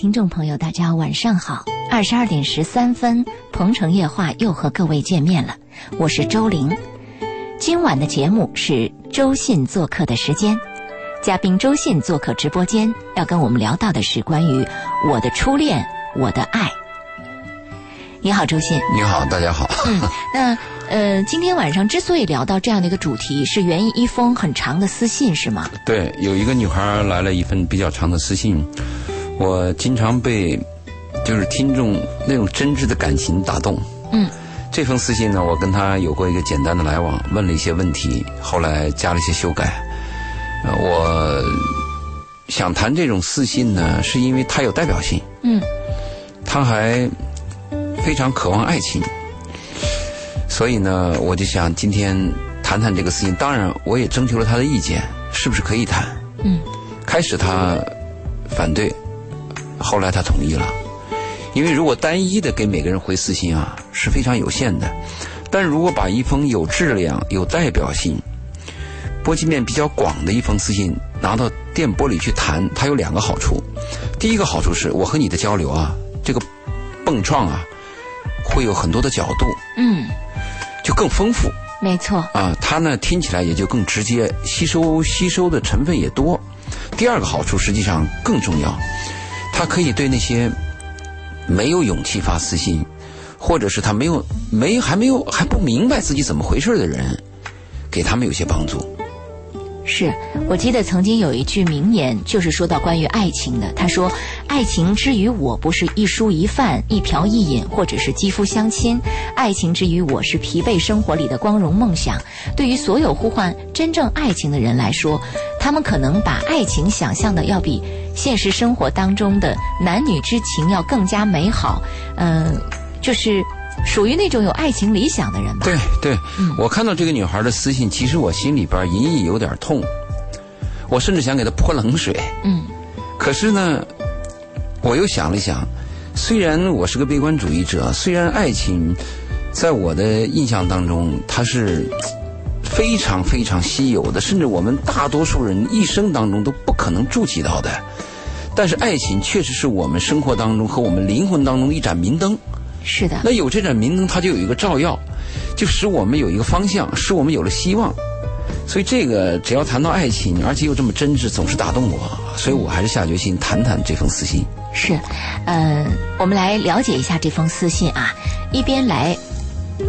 听众朋友，大家晚上好！二十二点十三分，鹏城夜话又和各位见面了，我是周玲。今晚的节目是周信做客的时间，嘉宾周信做客直播间，要跟我们聊到的是关于我的初恋，我的爱。你好，周信。你好，大家好。嗯，那呃，今天晚上之所以聊到这样的一个主题，是源于一封很长的私信，是吗？对，有一个女孩来了一份比较长的私信。我经常被就是听众那种真挚的感情打动。嗯，这封私信呢，我跟他有过一个简单的来往，问了一些问题，后来加了一些修改。呃，我想谈这种私信呢，是因为它有代表性。嗯，他还非常渴望爱情，所以呢，我就想今天谈谈这个私信。当然，我也征求了他的意见，是不是可以谈？嗯，开始他反对。后来他同意了，因为如果单一的给每个人回私信啊是非常有限的，但如果把一封有质量、有代表性、波及面比较广的一封私信拿到电波里去谈，它有两个好处。第一个好处是我和你的交流啊，这个蹦撞啊，会有很多的角度，嗯，就更丰富。没错。啊，它呢听起来也就更直接，吸收吸收的成分也多。第二个好处实际上更重要。它可以对那些没有勇气发私信，或者是他没有没还没有还不明白自己怎么回事的人，给他们有些帮助。是我记得曾经有一句名言，就是说到关于爱情的。他说：“爱情之于我，不是一蔬一饭、一瓢一饮，或者是肌肤相亲。爱情之于我，是疲惫生活里的光荣梦想。对于所有呼唤真正爱情的人来说，他们可能把爱情想象的要比……”现实生活当中的男女之情要更加美好，嗯，就是属于那种有爱情理想的人吧。对对，我看到这个女孩的私信，其实我心里边隐隐有点痛，我甚至想给她泼冷水。嗯，可是呢，我又想了想，虽然我是个悲观主义者，虽然爱情在我的印象当中它是。非常非常稀有的，甚至我们大多数人一生当中都不可能触及到的。但是爱情确实是我们生活当中和我们灵魂当中的一盏明灯。是的。那有这盏明灯，它就有一个照耀，就使我们有一个方向，使我们有了希望。所以这个只要谈到爱情，而且又这么真挚，总是打动我。所以我还是下决心谈谈这封私信。是，呃，我们来了解一下这封私信啊，一边来。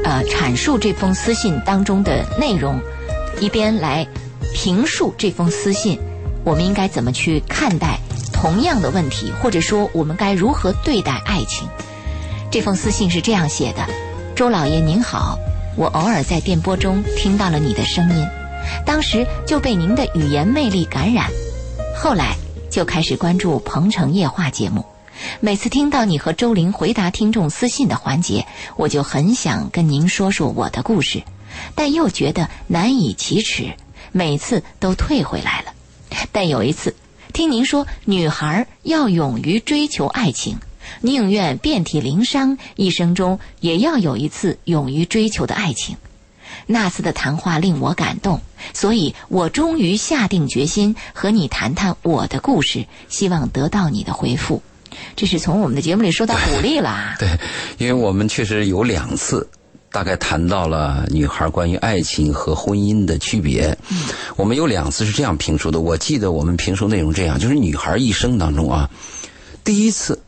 呃，阐述这封私信当中的内容，一边来评述这封私信，我们应该怎么去看待同样的问题，或者说我们该如何对待爱情？这封私信是这样写的：周老爷您好，我偶尔在电波中听到了你的声音，当时就被您的语言魅力感染，后来就开始关注《鹏城夜话》节目。每次听到你和周玲回答听众私信的环节，我就很想跟您说说我的故事，但又觉得难以启齿，每次都退回来了。但有一次，听您说女孩要勇于追求爱情，宁愿遍体鳞伤，一生中也要有一次勇于追求的爱情。那次的谈话令我感动，所以我终于下定决心和你谈谈我的故事，希望得到你的回复。这是从我们的节目里说到鼓励了。对，因为我们确实有两次，大概谈到了女孩关于爱情和婚姻的区别。嗯，我们有两次是这样评述的。我记得我们评述内容这样：就是女孩一生当中啊，第一次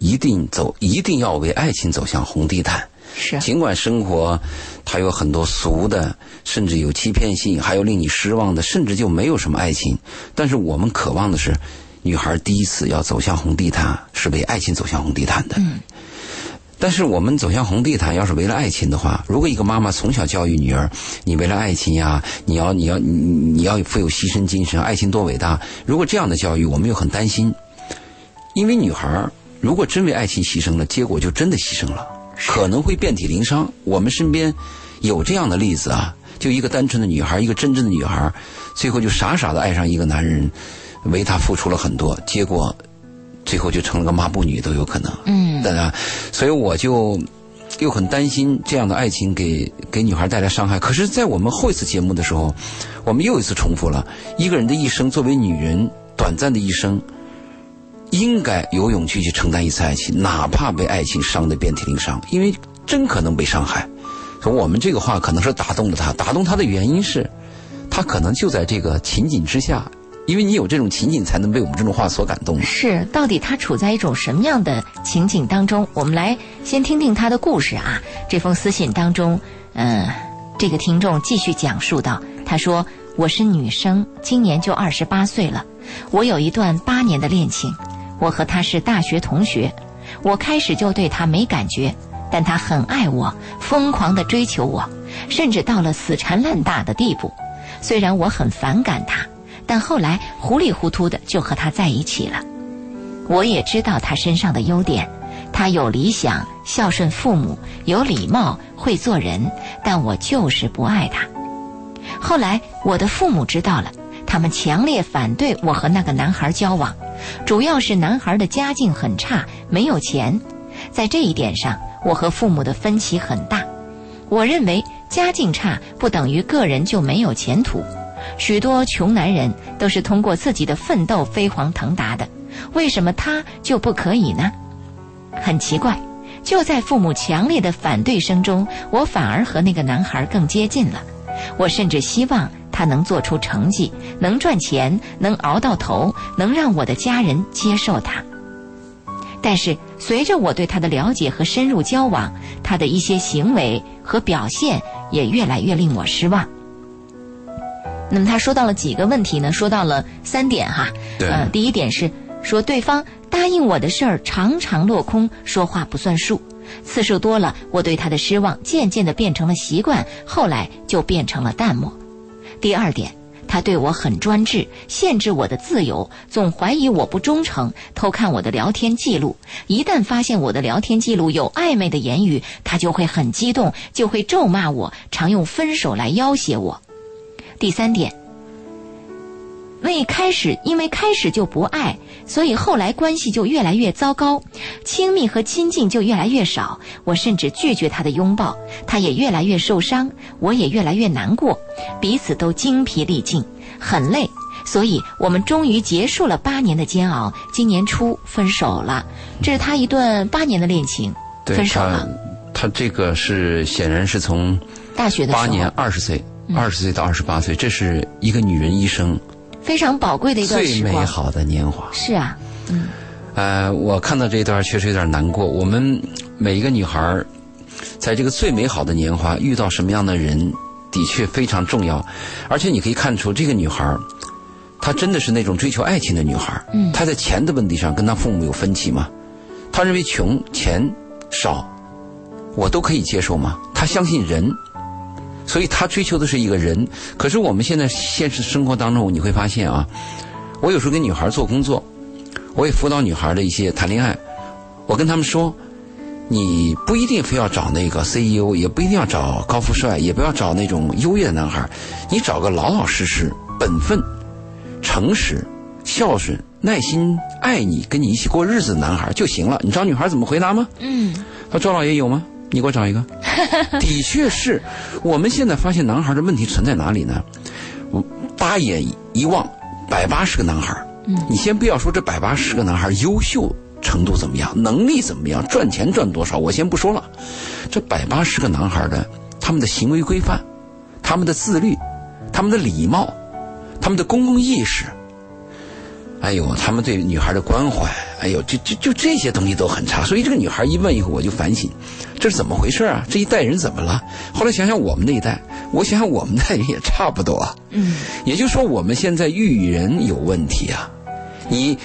一定走，一定要为爱情走向红地毯。是，尽管生活它有很多俗的，甚至有欺骗性，还有令你失望的，甚至就没有什么爱情。但是我们渴望的是。女孩第一次要走向红地毯，是为爱情走向红地毯的。嗯。但是我们走向红地毯，要是为了爱情的话，如果一个妈妈从小教育女儿，你为了爱情呀，你要你要你你要富有牺牲精神，爱情多伟大。如果这样的教育，我们又很担心，因为女孩如果真为爱情牺牲了，结果就真的牺牲了，可能会遍体鳞伤。我们身边有这样的例子啊，就一个单纯的女孩，一个真正的女孩，最后就傻傻的爱上一个男人，为他付出了很多，结果最后就成了个抹布女都有可能。嗯，对啊，所以我就又很担心这样的爱情给给女孩带来伤害。可是，在我们后一次节目的时候，我们又一次重复了一个人的一生，作为女人短暂的一生，应该有勇气去承担一次爱情，哪怕被爱情伤得遍体鳞伤，因为真可能被伤害。所以我们这个话可能是打动了他，打动他的原因是，他可能就在这个情景之下，因为你有这种情景，才能被我们这种话所感动。是，到底他处在一种什么样的情景当中？我们来先听听他的故事啊。这封私信当中，嗯、这个听众继续讲述到，他说：“我是女生，今年就二十八岁了，我有一段八年的恋情，我和他是大学同学，我开始就对他没感觉，但他很爱我，疯狂地追求我，甚至到了死缠烂打的地步。虽然我很反感他，但后来糊里糊涂的就和他在一起了。我也知道他身上的优点，他有理想，孝顺父母，有礼貌，会做人，但我就是不爱他。后来我的父母知道了，他们强烈反对我和那个男孩交往，主要是男孩的家境很差，没有钱。在这一点上，我和父母的分歧很大。我认为家境差不等于个人就没有前途，许多穷男人都是通过自己的奋斗飞黄腾达的，为什么他就不可以呢？很奇怪，就在父母强烈的反对声中，我反而和那个男孩更接近了。我甚至希望他能做出成绩，能赚钱，能熬到头，能让我的家人接受他。但是随着我对他的了解和深入交往，他的一些行为和表现也越来越令我失望。那么他说到了几个问题呢？说到了三点哈。对呃，第一点是说对方答应我的事儿常常落空，说话不算数，次数多了，我对他的失望渐渐的变成了习惯，后来就变成了淡漠。第二点，他对我很专制，限制我的自由，总怀疑我不忠诚，偷看我的聊天记录。一旦发现我的聊天记录有暧昧的言语，他就会很激动，就会咒骂我，常用分手来要挟我。第三点，未开始，因为开始就不爱，所以后来关系就越来越糟糕，亲密和亲近就越来越少。我甚至拒绝他的拥抱，他也越来越受伤，我也越来越难过，彼此都精疲力尽，很累。所以我们终于结束了八年的煎熬，今年初分手了。这是他一段八年的恋情，对分手了。他，他这个是显然是从大学的时候，八年二十岁，二十岁到二十八岁，这是一个女人一生非常宝贵的一段最时光。美好的年华。是啊，嗯呃，我看到这一段确实有点难过。我们每一个女孩儿，在这个最美好的年华遇到什么样的人，的确非常重要。而且你可以看出，这个女孩儿，她真的是那种追求爱情的女孩儿。嗯她在钱的问题上跟她父母有分歧吗？她认为穷、钱少，我都可以接受吗？她相信人。所以他追求的是一个人。可是我们现在现实生活当中，你会发现啊，我有时候跟女孩做工作，我也辅导女孩的一些谈恋爱，我跟他们说，你不一定非要找那个 CEO，也不一定要找高富帅，也不要找那种优越的男孩，你找个老老实实、本分、诚实、孝顺、耐心爱你、跟你一起过日子的男孩就行了。你知道女孩怎么回答吗？嗯，他说周老爷有吗？你给我找一个。的确是，我们现在发现男孩的问题存在哪里呢？我八眼一望，百八十个男孩。嗯，你先不要说这百八十个男孩优秀程度怎么样，能力怎么样，赚钱赚多少，我先不说了。这百八十个男孩的他们的行为规范，他们的自律，他们的礼貌，他们的公共意识。哎呦，他们对女孩的关怀，哎呦，就就就这些东西都很差。所以这个女孩一问以后，我就反省，这是怎么回事啊？这一代人怎么了？后来想想我们那一代，我想想我们那代人也差不多啊。嗯，也就是说，我们现在育人有问题啊。你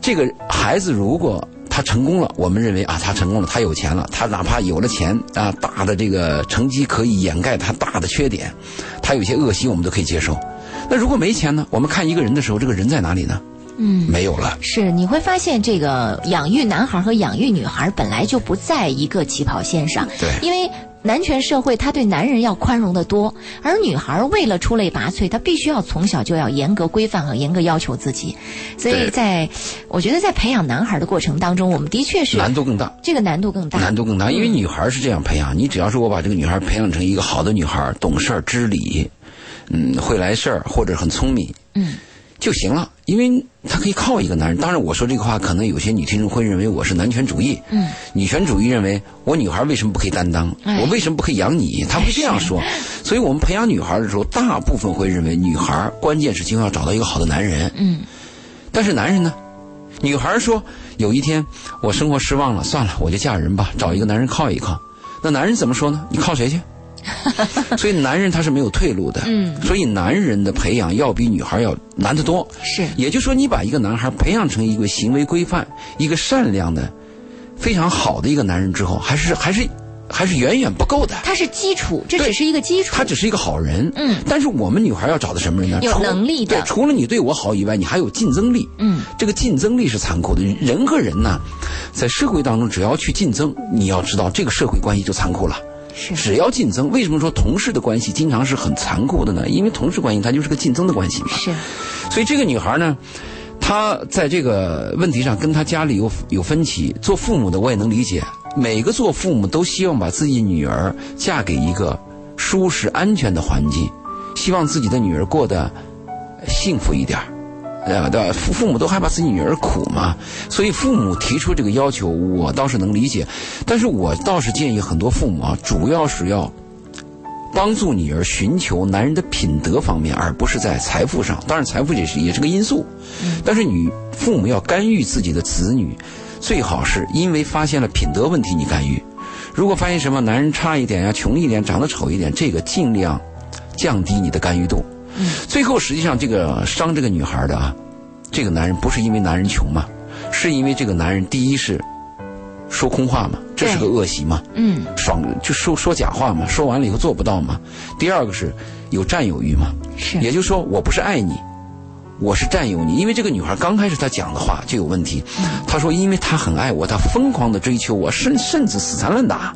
这个孩子如果他成功了，我们认为啊，他成功了，他有钱了，他哪怕有了钱啊，大的这个成绩可以掩盖他大的缺点，他有些恶习我们都可以接受。那如果没钱呢？我们看一个人的时候，这个人在哪里呢？嗯，没有了。是你会发现，这个养育男孩和养育女孩本来就不在一个起跑线上。对，因为。男权社会，他对男人要宽容的多，而女孩为了出类拔萃，她必须要从小就要严格规范和严格要求自己。所以在，我觉得在培养男孩的过程当中，我们的确是难度更大，这个难度更大，难度更大。因为女孩是这样培养，你只要是我把这个女孩培养成一个好的女孩，懂事儿、知理，嗯，会来事儿或者很聪明，嗯。就行了，因为他可以靠一个男人。当然，我说这个话，可能有些女听众会认为我是男权主义。嗯，女权主义认为我女孩为什么不可以担当？我为什么不可以养你？他会这样说。所以我们培养女孩的时候，大部分会认为女孩关键是今后要找到一个好的男人。嗯，但是男人呢？女孩说有一天我生活失望了，算了，我就嫁人吧，找一个男人靠一靠。那男人怎么说呢？你靠谁去？所以男人他是没有退路的，嗯，所以男人的培养要比女孩要难得多。是，也就是说，你把一个男孩培养成一个行为规范、一个善良的、非常好的一个男人之后，还是还是还是远远不够的。他是基础，这只是一个基础。他只是一个好人，嗯。但是我们女孩要找的什么人呢？有能力的。对，除了你对我好以外，你还有竞争力。嗯，这个竞争力是残酷的。人和人呢，在社会当中，只要去竞争，你要知道这个社会关系就残酷了。只要竞争，为什么说同事的关系经常是很残酷的呢？因为同事关系它就是个竞争的关系嘛。是，所以这个女孩呢，她在这个问题上跟她家里有有分歧。做父母的我也能理解，每个做父母都希望把自己女儿嫁给一个舒适安全的环境，希望自己的女儿过得幸福一点。呃，对吧？父父母都害怕自己女儿苦嘛，所以父母提出这个要求，我倒是能理解。但是我倒是建议很多父母啊，主要是要帮助女儿寻求男人的品德方面，而不是在财富上。当然，财富也是也是个因素。但是女父母要干预自己的子女，最好是因为发现了品德问题你干预。如果发现什么男人差一点呀、穷一点、长得丑一点，这个尽量降低你的干预度。最后，实际上这个伤这个女孩的啊，这个男人不是因为男人穷嘛，是因为这个男人第一是说空话嘛，这是个恶习嘛，嗯，爽就说说假话嘛，说完了以后做不到嘛。第二个是有占有欲嘛，是，也就是说我不是爱你，我是占有你。因为这个女孩刚开始她讲的话就有问题，她说因为她很爱我，她疯狂的追求我，甚甚至死缠烂打。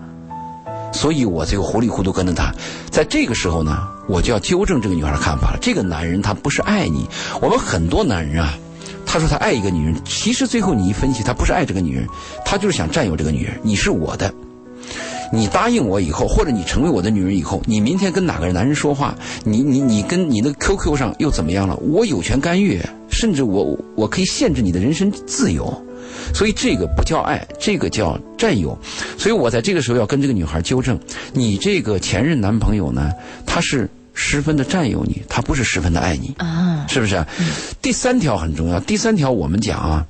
所以我这个糊里糊涂跟着他，在这个时候呢，我就要纠正这个女孩的看法了。这个男人他不是爱你，我们很多男人啊，他说他爱一个女人，其实最后你一分析，他不是爱这个女人，他就是想占有这个女人。你是我的，你答应我以后，或者你成为我的女人以后，你明天跟哪个男人说话，你你你跟你的 QQ 上又怎么样了？我有权干预，甚至我我可以限制你的人身自由。所以这个不叫爱，这个叫占有。所以我在这个时候要跟这个女孩纠正：你这个前任男朋友呢，他是十分的占有你，他不是十分的爱你啊，是不是？第三条很重要。第三条我们讲啊，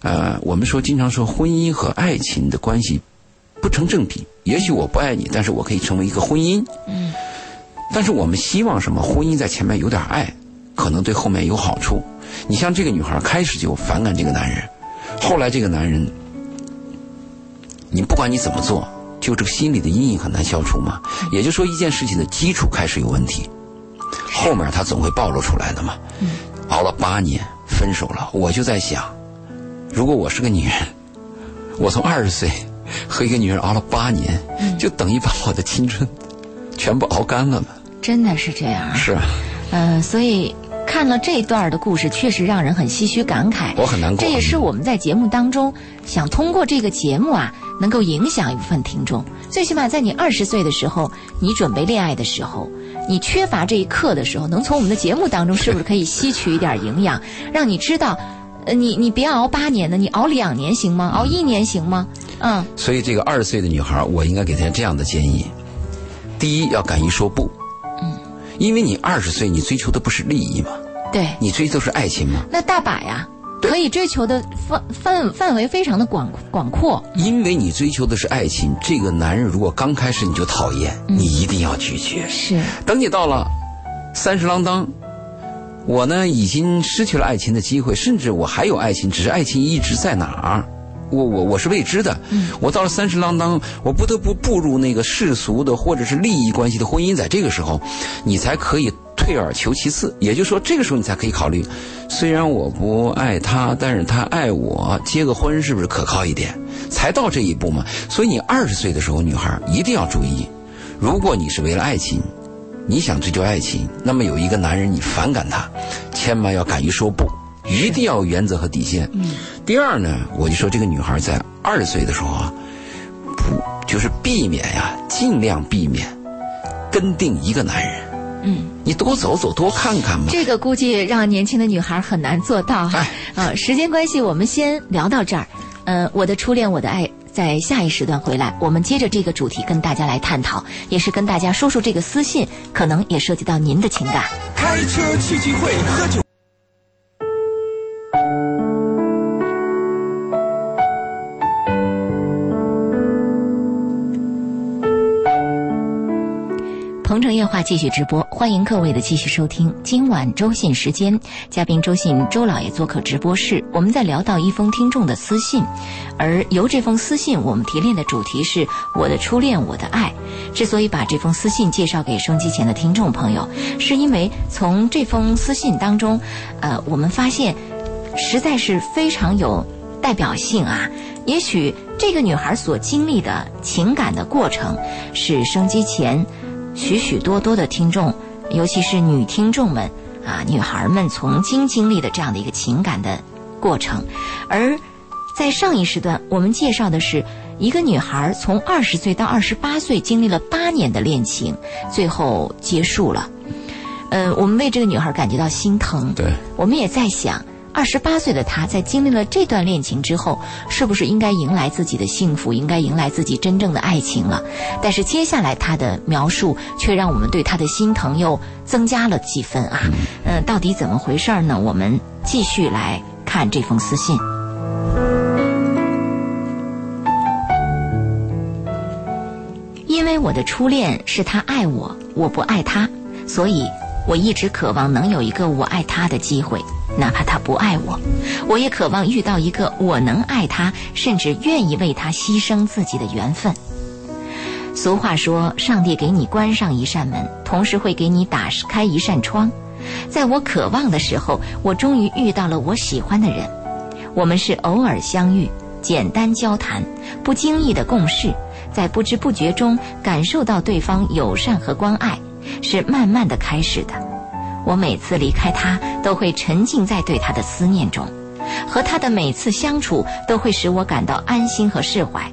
呃，我们说经常说婚姻和爱情的关系不成正比。也许我不爱你，但是我可以成为一个婚姻。嗯。但是我们希望什么？婚姻在前面有点爱，可能对后面有好处。你像这个女孩开始就反感这个男人。后来这个男人，你不管你怎么做，就这个心理的阴影很难消除嘛。也就是说，一件事情的基础开始有问题，后面他总会暴露出来的嘛。熬了八年，分手了，我就在想，如果我是个女人，我从二十岁和一个女人熬了八年，就等于把我的青春全部熬干了嘛。真的是这样。是。嗯，所以。看了这段的故事，确实让人很唏嘘感慨。我很难过。这也是我们在节目当中想通过这个节目啊，能够影响一部分听众。最起码在你二十岁的时候，你准备恋爱的时候，你缺乏这一刻的时候，能从我们的节目当中是不是可以吸取一点营养，让你知道，呃，你你别熬八年的，你熬两年行吗？熬一年行吗？嗯。所以这个二十岁的女孩，我应该给她这样的建议：第一，要敢于说不。嗯。因为你二十岁，你追求的不是利益吗？对，你追求是爱情吗？那大把呀，可以追求的范范范围非常的广广阔。因为你追求的是爱情，这个男人如果刚开始你就讨厌，你一定要拒绝。是，等你到了三十郎当，我呢已经失去了爱情的机会，甚至我还有爱情，只是爱情一直在哪儿，我我我是未知的。我到了三十郎当，我不得不步入那个世俗的或者是利益关系的婚姻，在这个时候，你才可以。退而求其次，也就是说，这个时候你才可以考虑，虽然我不爱他，但是他爱我，结个婚是不是可靠一点？才到这一步嘛。所以你二十岁的时候，女孩一定要注意，如果你是为了爱情，你想追求爱情，那么有一个男人你反感他，千万要敢于说不，一定要有原则和底线。嗯。第二呢，我就说这个女孩在二十岁的时候啊，不就是避免呀，尽量避免跟定一个男人。嗯，你多走走，多看看嘛。这个估计让年轻的女孩很难做到哈。哎啊，时间关系，我们先聊到这儿。呃，我的初恋，我的爱，在下一时段回来，我们接着这个主题跟大家来探讨，也是跟大家说说这个私信，可能也涉及到您的情感。开车去聚会，喝酒。鹏城夜话继续直播，欢迎各位的继续收听。今晚周信时间，嘉宾周信周老爷做客直播室，我们在聊到一封听众的私信，而由这封私信，我们提炼的主题是我的初恋，我的爱。之所以把这封私信介绍给收机前的听众朋友，是因为从这封私信当中，呃，我们发现实在是非常有代表性啊。也许这个女孩所经历的情感的过程，是升机前。许许多多的听众，尤其是女听众们啊，女孩们曾经经历的这样的一个情感的过程，而在上一时段，我们介绍的是一个女孩从二十岁到二十八岁经历了八年的恋情，最后结束了。呃，我们为这个女孩感觉到心疼。对，我们也在想。二十八岁的他，在经历了这段恋情之后，是不是应该迎来自己的幸福，应该迎来自己真正的爱情了？但是接下来他的描述却让我们对他的心疼又增加了几分啊！嗯，到底怎么回事呢？我们继续来看这封私信。因为我的初恋是他爱我，我不爱他，所以我一直渴望能有一个我爱他的机会。哪怕他不爱我，我也渴望遇到一个我能爱他，甚至愿意为他牺牲自己的缘分。俗话说，上帝给你关上一扇门，同时会给你打开一扇窗。在我渴望的时候，我终于遇到了我喜欢的人。我们是偶尔相遇，简单交谈，不经意的共事，在不知不觉中感受到对方友善和关爱，是慢慢的开始的。我每次离开他，都会沉浸在对他的思念中，和他的每次相处都会使我感到安心和释怀。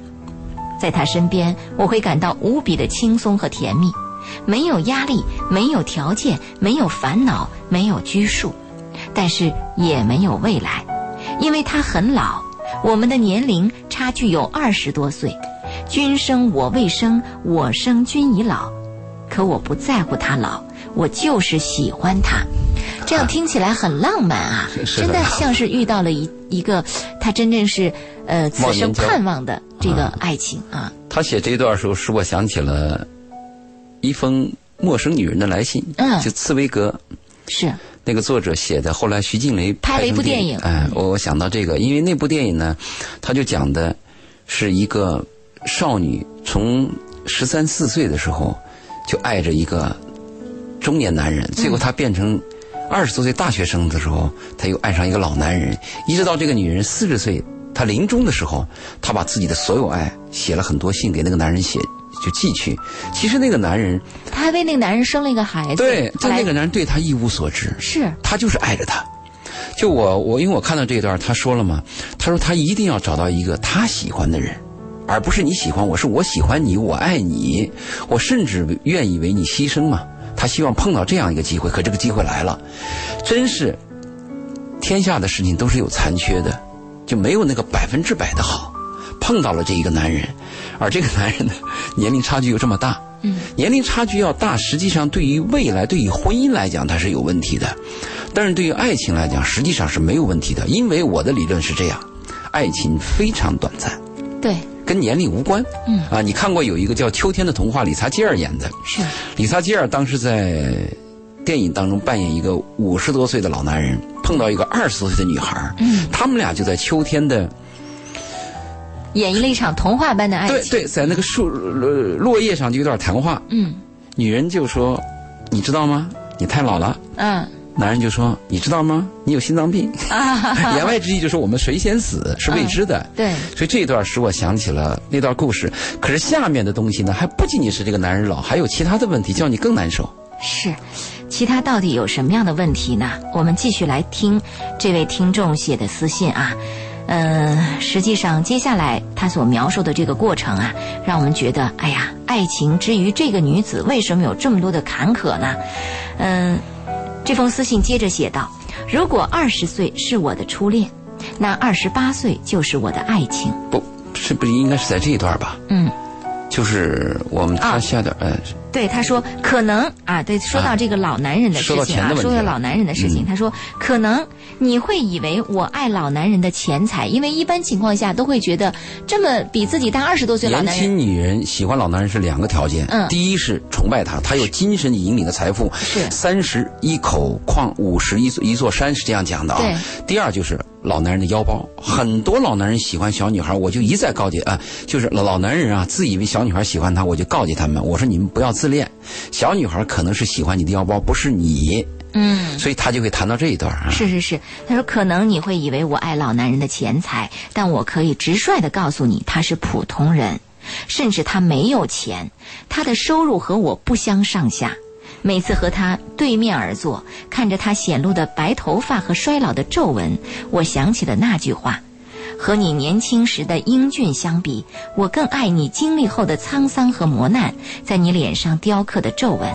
在他身边，我会感到无比的轻松和甜蜜，没有压力，没有条件，没有烦恼，没有拘束，但是也没有未来，因为他很老，我们的年龄差距有二十多岁，君生我未生，我生君已老，可我不在乎他老。我就是喜欢他，这样听起来很浪漫啊！真的像是遇到了一一个他真正是呃此生盼望的这个爱情啊。他写这段时候，使我想起了一封陌生女人的来信，嗯，就《茨威格》，是那个作者写的。后来徐静蕾拍了一部电影，哎，我我想到这个，因为那部电影呢，他就讲的是一个少女从十三四岁的时候就爱着一个。中年男人，最后他变成二十多岁大学生的时候，他又爱上一个老男人，一直到这个女人四十岁，她临终的时候，她把自己的所有爱写了很多信给那个男人写，就寄去。其实那个男人，他还为那个男人生了一个孩子。对，但那个男人对他一无所知。是，他就是爱着他。就我我因为我看到这一段，他说了嘛，他说他一定要找到一个他喜欢的人，而不是你喜欢我，是我喜欢你，我爱你，我甚至愿意为你牺牲嘛。他希望碰到这样一个机会，可这个机会来了，真是天下的事情都是有残缺的，就没有那个百分之百的好。碰到了这一个男人，而这个男人呢，年龄差距又这么大，嗯，年龄差距要大，实际上对于未来、对于婚姻来讲，它是有问题的；但是对于爱情来讲，实际上是没有问题的。因为我的理论是这样，爱情非常短暂。对。跟年龄无关，嗯。啊，你看过有一个叫《秋天的童话》，理查基尔演的，是。理查基尔当时在电影当中扮演一个五十多岁的老男人，碰到一个二十多岁的女孩，嗯，他们俩就在秋天的演绎了一场童话般的爱情，对对，在那个树落落叶上就有点谈话，嗯，女人就说：“你知道吗？你太老了。嗯男人就说：“你知道吗？你有心脏病。啊，言外之意就是我们谁先死是未知的。对，所以这一段使我想起了那段故事。可是下面的东西呢，还不仅仅是这个男人老，还有其他的问题，叫你更难受。是，其他到底有什么样的问题呢？我们继续来听这位听众写的私信啊。嗯，实际上接下来他所描述的这个过程啊，让我们觉得，哎呀，爱情之于这个女子为什么有这么多的坎坷呢？嗯、这封私信接着写道：如果二十岁是我的初恋，那二十八岁就是我的爱情。不是不是应该是在这一段吧？嗯。就是我们他啊下点呃，对，他说可能啊，对，说到这个老男人的事情说到老男人的事情，嗯。他说可能你会以为我爱老男人的钱财，因为一般情况下都会觉得这么比自己大二十多岁老年男人，年轻女人喜欢老男人是两个条件，嗯。第一是崇拜他，他有精神引领的财富，是。三十一口矿，五十一座一座山是这样讲的啊。对。第二就是老男人的腰包，很多老男人喜欢小女孩，我就一再告诫啊，就是老老男人啊，自以为小女孩喜欢他，我就告诫他们，我说你们不要自恋，小女孩可能是喜欢你的腰包，不是你，嗯。所以他就会谈到这一段啊。是是是，他说可能你会以为我爱老男人的钱财，但我可以直率的告诉你，他是普通人，甚至他没有钱，他的收入和我不相上下。每次和他对面而坐，看着他显露的白头发和衰老的皱纹，我想起了那句话：和你年轻时的英俊相比，我更爱你经历后的沧桑和磨难，在你脸上雕刻的皱纹。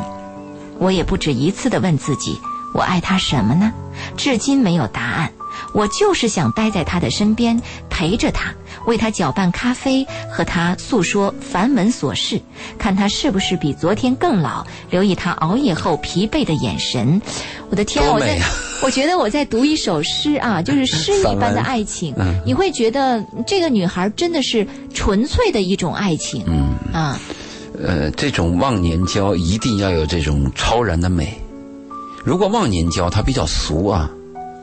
我也不止一次地问自己，我爱他什么呢？至今没有答案。我就是想待在他的身边，陪着他，为他搅拌咖啡，和他诉说繁文琐事，看他是不是比昨天更老，留意他熬夜后疲惫的眼神。我的天啊，我在我觉得我在读一首诗啊，就是诗一般的爱情。嗯你会觉得这个女孩真的是纯粹的一种爱情。嗯，啊，呃，这种忘年交一定要有这种超然的美。如果忘年交它比较俗啊，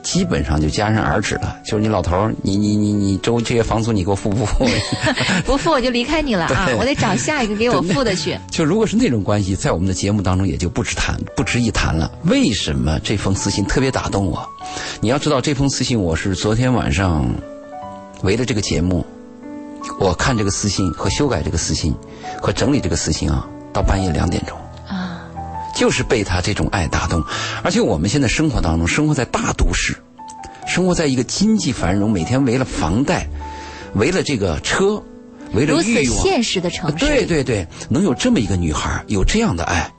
基本上就戛然而止了。就是你老头儿，你你你你周这些房租你给我付不付？不付我就离开你了啊！我得找下一个给我付的去。就如果是那种关系，在我们的节目当中也就不值谈，不值一谈了。为什么这封私信特别打动我？你要知道，这封私信我是昨天晚上为了这个节目，我看这个私信和修改这个私信和整理这个私信啊，到半夜两点钟。啊，就是被他这种爱打动。而且我们现在生活当中，生活在大都市，生活在一个经济繁荣，每天为了房贷，为了这个车，为了如此欲望，现实的城市，对对对，能有这么一个女孩，有这样的爱。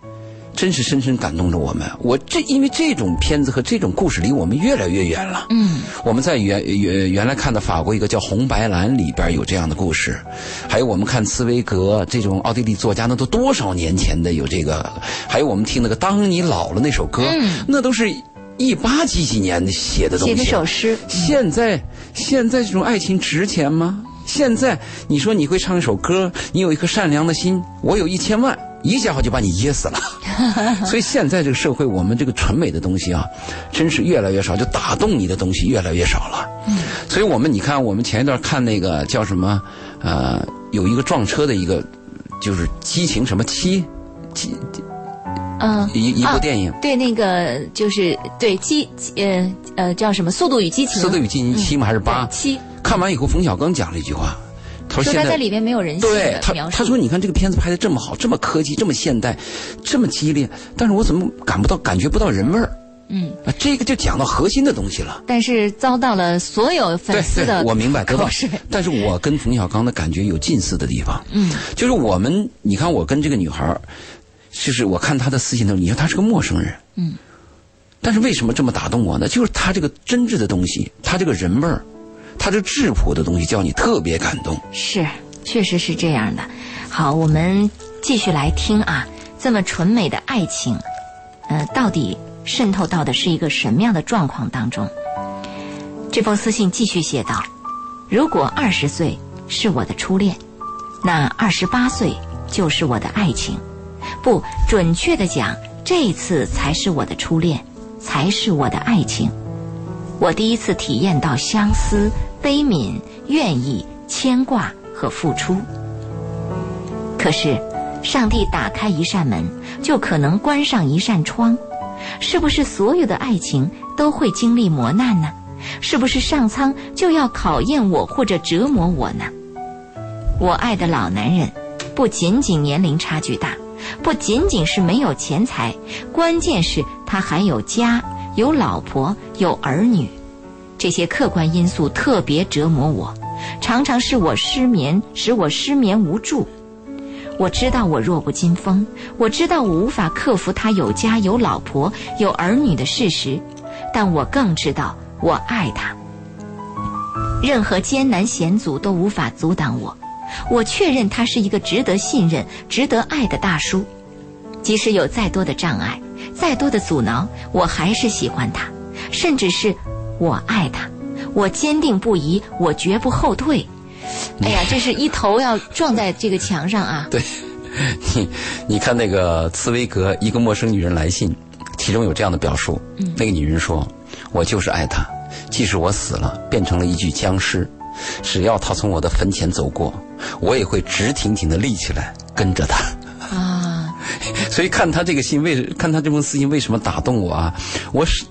真是深深感动着我们。我这因为这种片子和这种故事离我们越来越远了。嗯，我们在原原原来看的法国一个叫《红白蓝》里边有这样的故事，还有我们看茨威格这种奥地利作家，那都多少年前的有这个，还有我们听那个《当你老了》那首歌，嗯那都是一八几几年写的东西。写的首诗，现在现在这种爱情值钱吗？现在你说你会唱一首歌，你有一颗善良的心，我有一千万，一下好就把你噎死了。所以现在这个社会，我们这个纯美的东西啊，真是越来越少，就打动你的东西越来越少了。嗯，所以我们你看，我们前一段看那个叫什么，呃，有一个撞车的一个，就是激情什么七，激嗯。一一部啊电影。对，那个就是对激呃呃叫什么《速度与激情》？速度与激情七吗？还是八？对七，看完以后，冯小刚讲了一句话，他说说现在里面没有人性对他。他说：“你看这个片子拍的这么好，这么科技，这么现代，这么激烈，但是我怎么感不到、感觉不到人味儿嗯，啊？这个就讲到核心的东西了。但是遭到了所有粉丝的对，我明白得到口水。但是我跟冯小刚的感觉有近似的地方，嗯，就是我们，你看我跟这个女孩儿，就是我看她的私信的时候，你说她是个陌生人，嗯，但是为什么这么打动我呢？就是她这个真挚的东西，她这个人味儿，她这质朴的东西，叫你特别感动。是，确实是这样的。好，我们继续来听啊，这么纯美的爱情，呃，到底渗透到的是一个什么样的状况当中？这封私信继续写道：如果二十岁是我的初恋，那二十八岁就是我的爱情。不准确的讲，这一次才是我的初恋，才是我的爱情。我第一次体验到相思、悲悯、愿意、牵挂和付出。可是，上帝打开一扇门，就可能关上一扇窗。是不是所有的爱情都会经历磨难呢？是不是上苍就要考验我或者折磨我呢？我爱的老男人，不仅仅年龄差距大，不仅仅是没有钱财，关键是他还有家、有老婆、有儿女，这些客观因素特别折磨我，常常使我失眠，使我失眠无助。我知道我弱不禁风，我知道我无法克服他有家有老婆有儿女的事实，但我更知道我爱他。任何艰难险阻都无法阻挡我。我确认他是一个值得信任、值得爱的大叔。即使有再多的障碍、再多的阻挠，我还是喜欢他，甚至是我爱他。我坚定不移，我绝不后退。哎呀，这是一头要撞在这个墙上啊！对，你你看那个茨威格《一个陌生女人来信》，其中有这样的表述：那个女人说：“我就是爱他，即使我死了，变成了一具僵尸，只要他从我的坟前走过，我也会直挺挺的立起来，跟着他。”啊，所以看他这个信为看他这封私信为什么打动我啊？我是。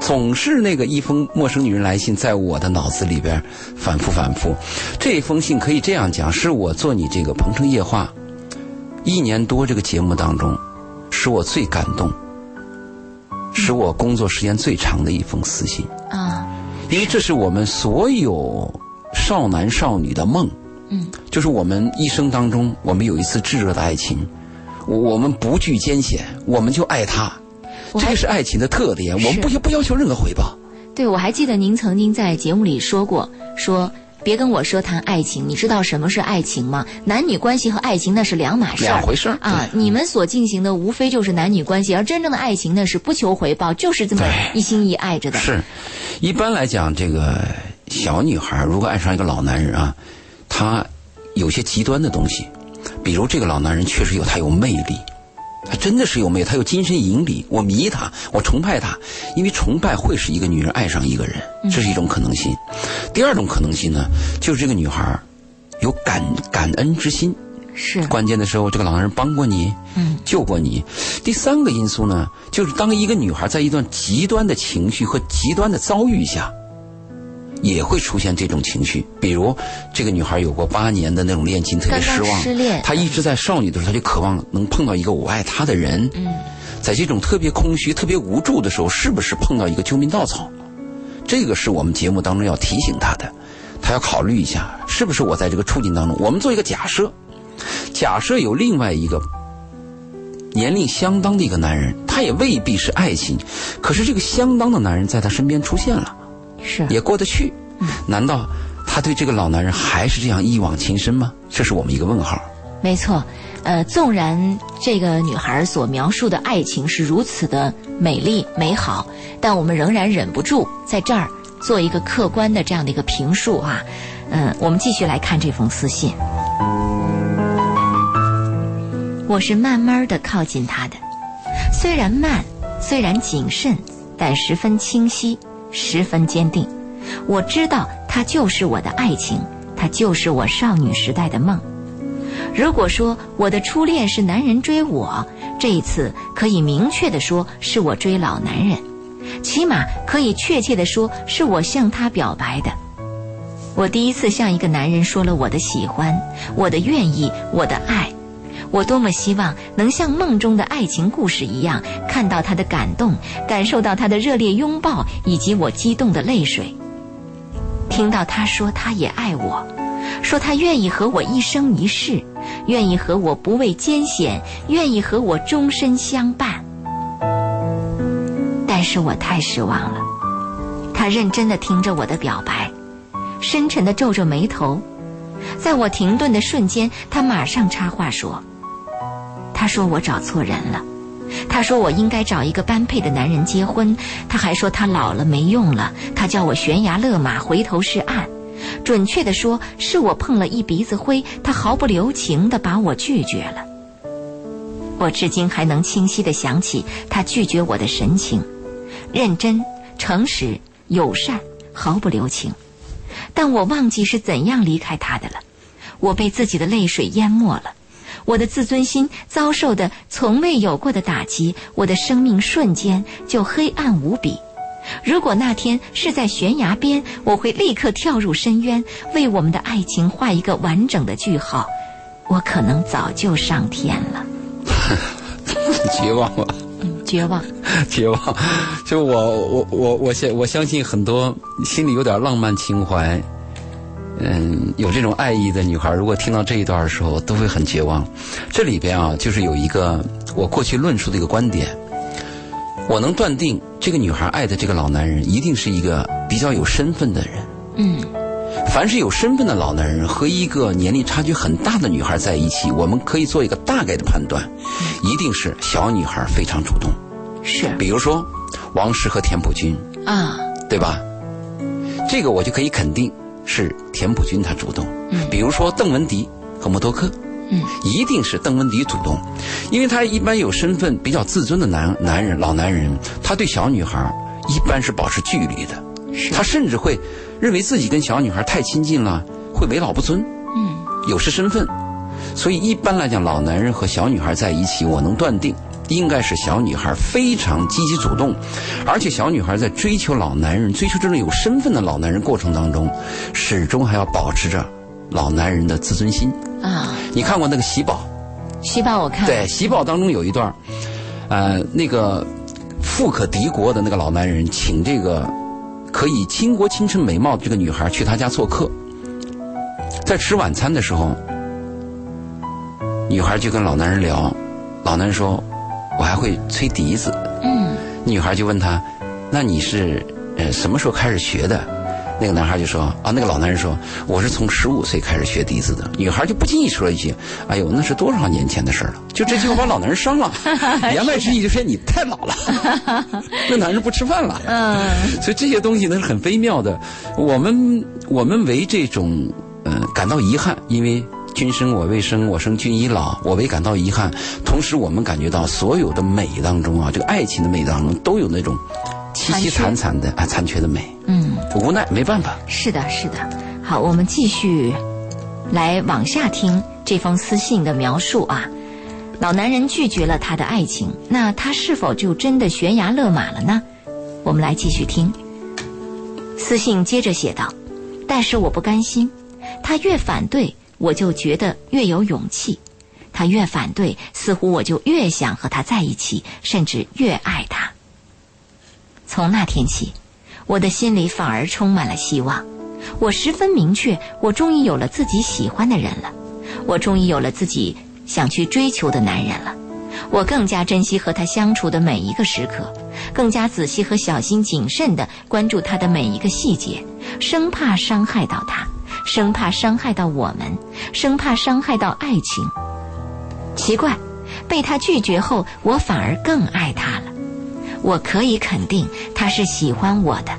总是那个一封陌生女人来信，在我的脑子里边反复反复。这封信可以这样讲，是我做你这个《鹏城夜话》一年多这个节目当中，使我最感动，使我工作时间最长的一封私信啊！因为这是我们所有少男少女的梦，嗯，就是我们一生当中，我们有一次炙热的爱情，我们不惧艰险，我们就爱他。这个是爱情的特点，我们不不要求任何回报。对，我还记得您曾经在节目里说过，说别跟我说谈爱情，你知道什么是爱情吗？男女关系和爱情那是两码事，两回事啊！你们所进行的无非就是男女关系，而真正的爱情呢是不求回报，就是这么一心一爱着的。是，一般来讲，这个小女孩如果爱上一个老男人啊，她有些极端的东西，比如这个老男人确实有他有魅力。他真的是有魅力，他有精神引力，我迷他，我崇拜他，因为崇拜会使一个女人爱上一个人，这是一种可能性。第二种可能性呢，就是这个女孩有感感恩之心，是关键的时候这个老男人帮过你，嗯，救过你。第三个因素呢，就是当一个女孩在一段极端的情绪和极端的遭遇下。也会出现这种情绪，比如这个女孩有过八年的那种恋情，特别失望。失恋，她一直在少女的时候，她就渴望能碰到一个我爱她的人。嗯，在这种特别空虚、特别无助的时候，是不是碰到一个救命稻草？这个是我们节目当中要提醒她的，她要考虑一下，是不是我在这个处境当中。我们做一个假设，假设有另外一个年龄相当的一个男人，他也未必是爱情，可是这个相当的男人在他身边出现了。是也过得去，难道他对这个老男人还是这样一往情深吗？这是我们一个问号。没错，呃，纵然这个女孩所描述的爱情是如此的美丽美好，但我们仍然忍不住在这儿做一个客观的这样的一个评述啊。嗯，我们继续来看这封私信。我是慢慢的靠近他的，虽然慢，虽然谨慎，但十分清晰。十分坚定，我知道他就是我的爱情，他就是我少女时代的梦。如果说我的初恋是男人追我，这一次可以明确的说是我追老男人，起码可以确切的说是我向他表白的。我第一次向一个男人说了我的喜欢，我的愿意，我的爱。我多么希望能像梦中的爱情故事一样，看到他的感动，感受到他的热烈拥抱，以及我激动的泪水。听到他说他也爱我，说他愿意和我一生一世，愿意和我不畏艰险，愿意和我终身相伴。但是我太失望了。他认真的听着我的表白，深沉的皱着眉头。在我停顿的瞬间，他马上插话说。他说我找错人了，他说我应该找一个般配的男人结婚，他还说他老了没用了，他叫我悬崖勒马，回头是岸。准确的说，是我碰了一鼻子灰，他毫不留情的把我拒绝了。我至今还能清晰的想起他拒绝我的神情，认真、诚实、友善，毫不留情。但我忘记是怎样离开他的了，我被自己的泪水淹没了。我的自尊心遭受的从未有过的打击，我的生命瞬间就黑暗无比。如果那天是在悬崖边，我会立刻跳入深渊，为我们的爱情画一个完整的句号。我可能早就上天了。绝望了，绝望。绝望。就我我我我相我相信很多心里有点浪漫情怀，嗯，有这种爱意的女孩，如果听到这一段的时候，都会很绝望。这里边啊，就是有一个我过去论述的一个观点，我能断定这个女孩爱的这个老男人一定是一个比较有身份的人。嗯，凡是有身份的老男人和一个年龄差距很大的女孩在一起，我们可以做一个大概的判断，一定是小女孩非常主动。是比如说王石和田朴珺，啊，对吧？这个我就可以肯定是田朴珺他主动。嗯比如说邓文迪和默多克，嗯，一定是邓文迪主动，因为他一般有身份比较自尊的男男人老男人，他对小女孩一般是保持距离的，是他甚至会认为自己跟小女孩太亲近了，会为老不尊，嗯，有失身份。所以一般来讲，老男人和小女孩在一起，我能断定。应该是小女孩非常积极主动，而且小女孩在追求老男人、追求这种有身份的老男人过程当中，始终还要保持着老男人的自尊心。啊，你看过那个《喜宝》？喜宝我看对，《喜宝》当中有一段，呃，那个富可敌国的那个老男人请这个可以倾国倾城美貌的这个女孩去他家做客，在吃晚餐的时候，女孩就跟老男人聊，老男人说：“我还会吹笛子。”嗯，女孩就问他：“那你是呃什么时候开始学的？”那个男孩就说：“啊，那个老男人说我是从十五岁开始学笛子的。”女孩就不经意说了一句：“哎呦，那是多少年前的事了？”就这句话把老男人伤了，言外之意就是你太老了，那男人不吃饭了。嗯，所以这些东西呢是很微妙的。我们我们为这种呃感到遗憾，因为君生我未生，我生君已老，我为感到遗憾。同时，我们感觉到所有的美当中啊，这个爱情的美当中都有那种凄凄惨惨的啊残缺的美。嗯，无奈没办法。是的，是的。好，我们继续来往下听这封私信的描述啊。老男人拒绝了他的爱情，那他是否就真的悬崖勒马了呢？我们来继续听。私信接着写道：“但是我不甘心，他越反对，我就觉得越有勇气；他越反对，似乎我就越想和他在一起，甚至越爱他。从那天起，我的心里反而充满了希望。我十分明确，我终于有了自己喜欢的人了，我终于有了自己想去追求的男人了。我更加珍惜和他相处的每一个时刻，更加仔细和小心谨慎地关注他的每一个细节，生怕伤害到他，生怕伤害到我们，生怕伤害到爱情。奇怪，被他拒绝后，我反而更爱他了。我可以肯定他是喜欢我的，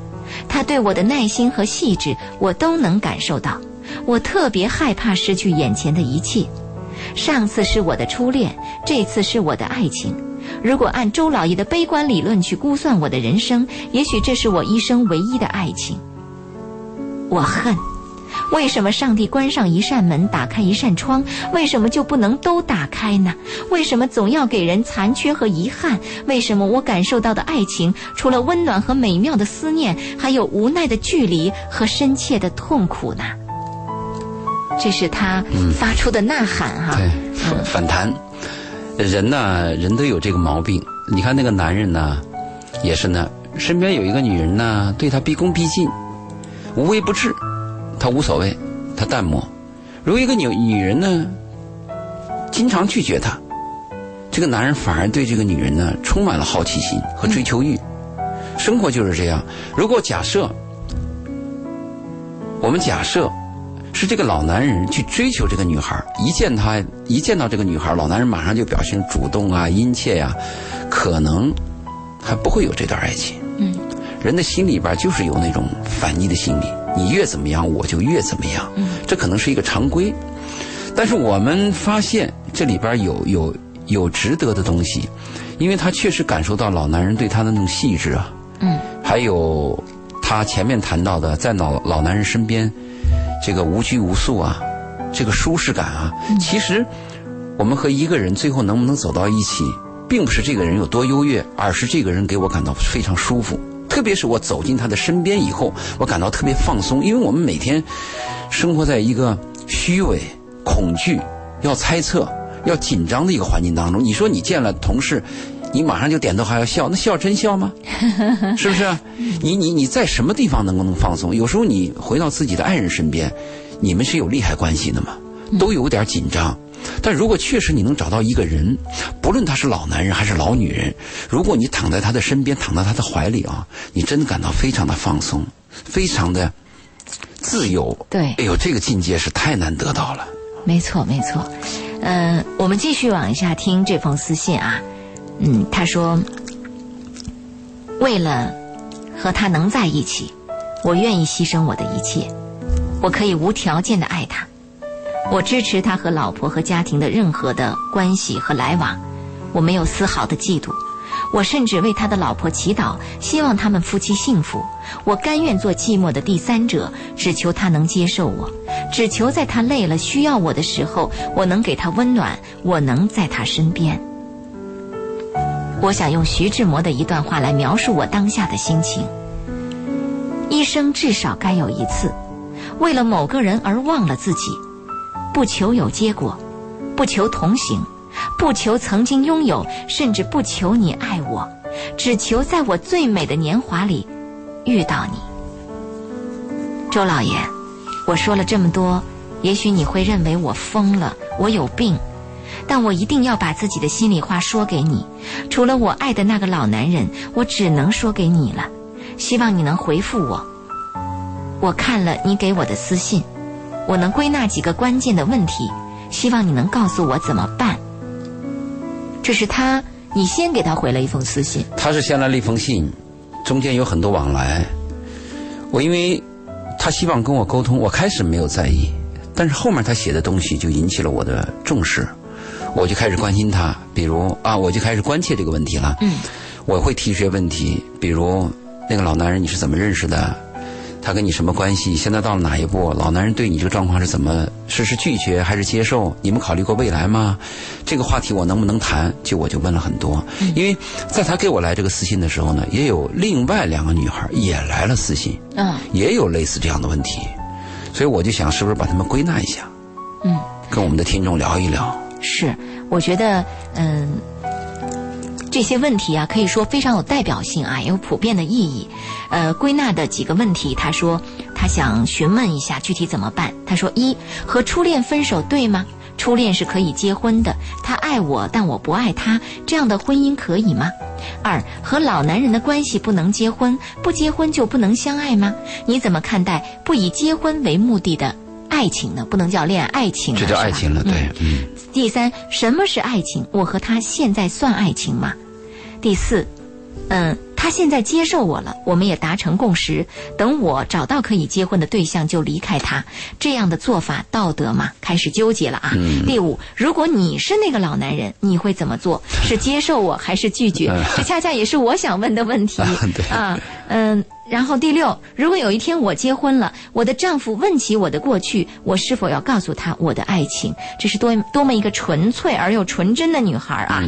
他对我的耐心和细致，我都能感受到。我特别害怕失去眼前的一切。上次是我的初恋，这次是我的爱情。如果按周老爷的悲观理论去估算我的人生，也许这是我一生唯一的爱情。我恨，为什么上帝关上一扇门，打开一扇窗，为什么就不能都打开呢？为什么总要给人残缺和遗憾？为什么我感受到的爱情，除了温暖和美妙的思念，还有无奈的距离和深切的痛苦呢？这是他发出的呐喊哈、对，反反弹。人呢，人都有这个毛病。你看那个男人呢，也是呢，身边有一个女人呢，对他毕恭毕敬，无微不至，他无所谓，他淡漠。如果一个女女人呢，经常拒绝他，这个男人反而对这个女人呢，充满了好奇心和追求欲。生活就是这样。如果假设，我们假设。是这个老男人去追求这个女孩，一见她一见到这个女孩，老男人马上就表现主动啊、殷切呀、可能还不会有这段爱情。嗯，人的心里边就是有那种反逆的心理，你越怎么样，我就越怎么样。嗯，这可能是一个常规，但是我们发现这里边有有有值得的东西，因为他确实感受到老男人对他的那种细致啊。嗯，还有他前面谈到的，在老老男人身边。这个无拘无束啊，这个舒适感啊，其实我们和一个人最后能不能走到一起，并不是这个人有多优越，而是这个人给我感到非常舒服。特别是我走进他的身边以后，我感到特别放松，因为我们每天生活在一个虚伪、恐惧、要猜测、要紧张的一个环境当中。你说你见了同事，你马上就点头还要笑，那笑真笑吗？是不是？你你你在什么地方能够能放松？有时候你回到自己的爱人身边，你们是有利害关系的嘛，都有点紧张。但如果确实你能找到一个人，不论他是老男人还是老女人，如果你躺在他的身边，躺在他的怀里啊，你真的感到非常的放松，非常的自由。对哎呦，这个境界是太难得到了。没错，没错。嗯、我们继续往下听这封私信啊。嗯，他说，为了和他能在一起，我愿意牺牲我的一切，我可以无条件的爱他，我支持他和老婆和家庭的任何的关系和来往，我没有丝毫的嫉妒。我甚至为他的老婆祈祷，希望他们夫妻幸福。我甘愿做寂寞的第三者，只求他能接受我，只求在他累了需要我的时候，我能给他温暖，我能在他身边。我想用徐志摩的一段话来描述我当下的心情：一生至少该有一次，为了某个人而忘了自己，不求有结果，不求同行。不求曾经拥有，甚至不求你爱我，只求在我最美的年华里遇到你。周老爷，我说了这么多，也许你会认为我疯了，我有病，但我一定要把自己的心里话说给你。除了我爱的那个老男人，我只能说给你了。希望你能回复我。我看了你给我的私信，我能归纳几个关键的问题，希望你能告诉我怎么办。这是他，你先给他回了一封私信。他是先来了一封信，中间有很多往来。我因为他希望跟我沟通，我开始没有在意，但是后面他写的东西就引起了我的重视，我就开始关心他。比如啊，我就开始关切这个问题了。嗯，我会提出些问题，比如那个老男人你是怎么认识的？他跟你什么关系？现在到了哪一步？老男人对你这个状况是怎么？是是拒绝还是接受？你们考虑过未来吗？这个话题我能不能谈？就我就问了很多，因为在他给我来这个私信的时候呢，也有另外两个女孩也来了私信，嗯也有类似这样的问题，所以我就想是不是把他们归纳一下，嗯，跟我们的听众聊一聊。是，我觉得嗯。这些问题啊，可以说非常有代表性啊，也有普遍的意义。呃，归纳的几个问题，他说他想询问一下具体怎么办。他说：一和初恋分手对吗？初恋是可以结婚的，他爱我，但我不爱他，这样的婚姻可以吗？二和老男人的关系不能结婚，不结婚就不能相爱吗？你怎么看待不以结婚为目的的爱情呢？不能叫恋爱，爱情啊这叫爱情了，对，嗯，第三，什么是爱情？我和他现在算爱情吗？第四，嗯，他现在接受我了，我们也达成共识。等我找到可以结婚的对象，就离开他。这样的做法道德吗？开始纠结了啊。第五，如果你是那个老男人，你会怎么做？是接受我还是拒绝？这恰恰也是我想问的问题对啊。嗯，然后第六，如果有一天我结婚了，我的丈夫问起我的过去，我是否要告诉他我的爱情？这是多多么一个纯粹而又纯真的女孩啊！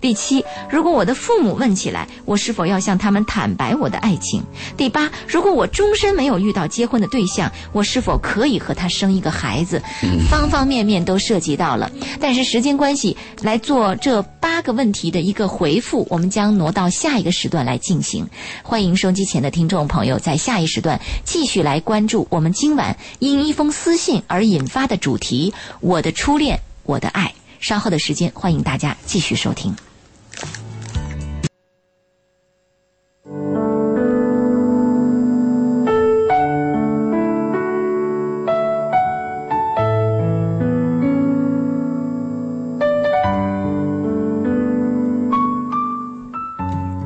第七，如果我的父母问起来，我是否要向他们坦白我的爱情？第八，如果我终身没有遇到结婚的对象，我是否可以和他生一个孩子？方方面面都涉及到了，但是时间关系，来做这八个问题的一个回复，我们将挪到下一个时段来进行。欢迎收机前的听众朋友在下一时段继续来关注我们今晚因一封私信而引发的主题——我的初恋，我的爱。稍后的时间，欢迎大家继续收听。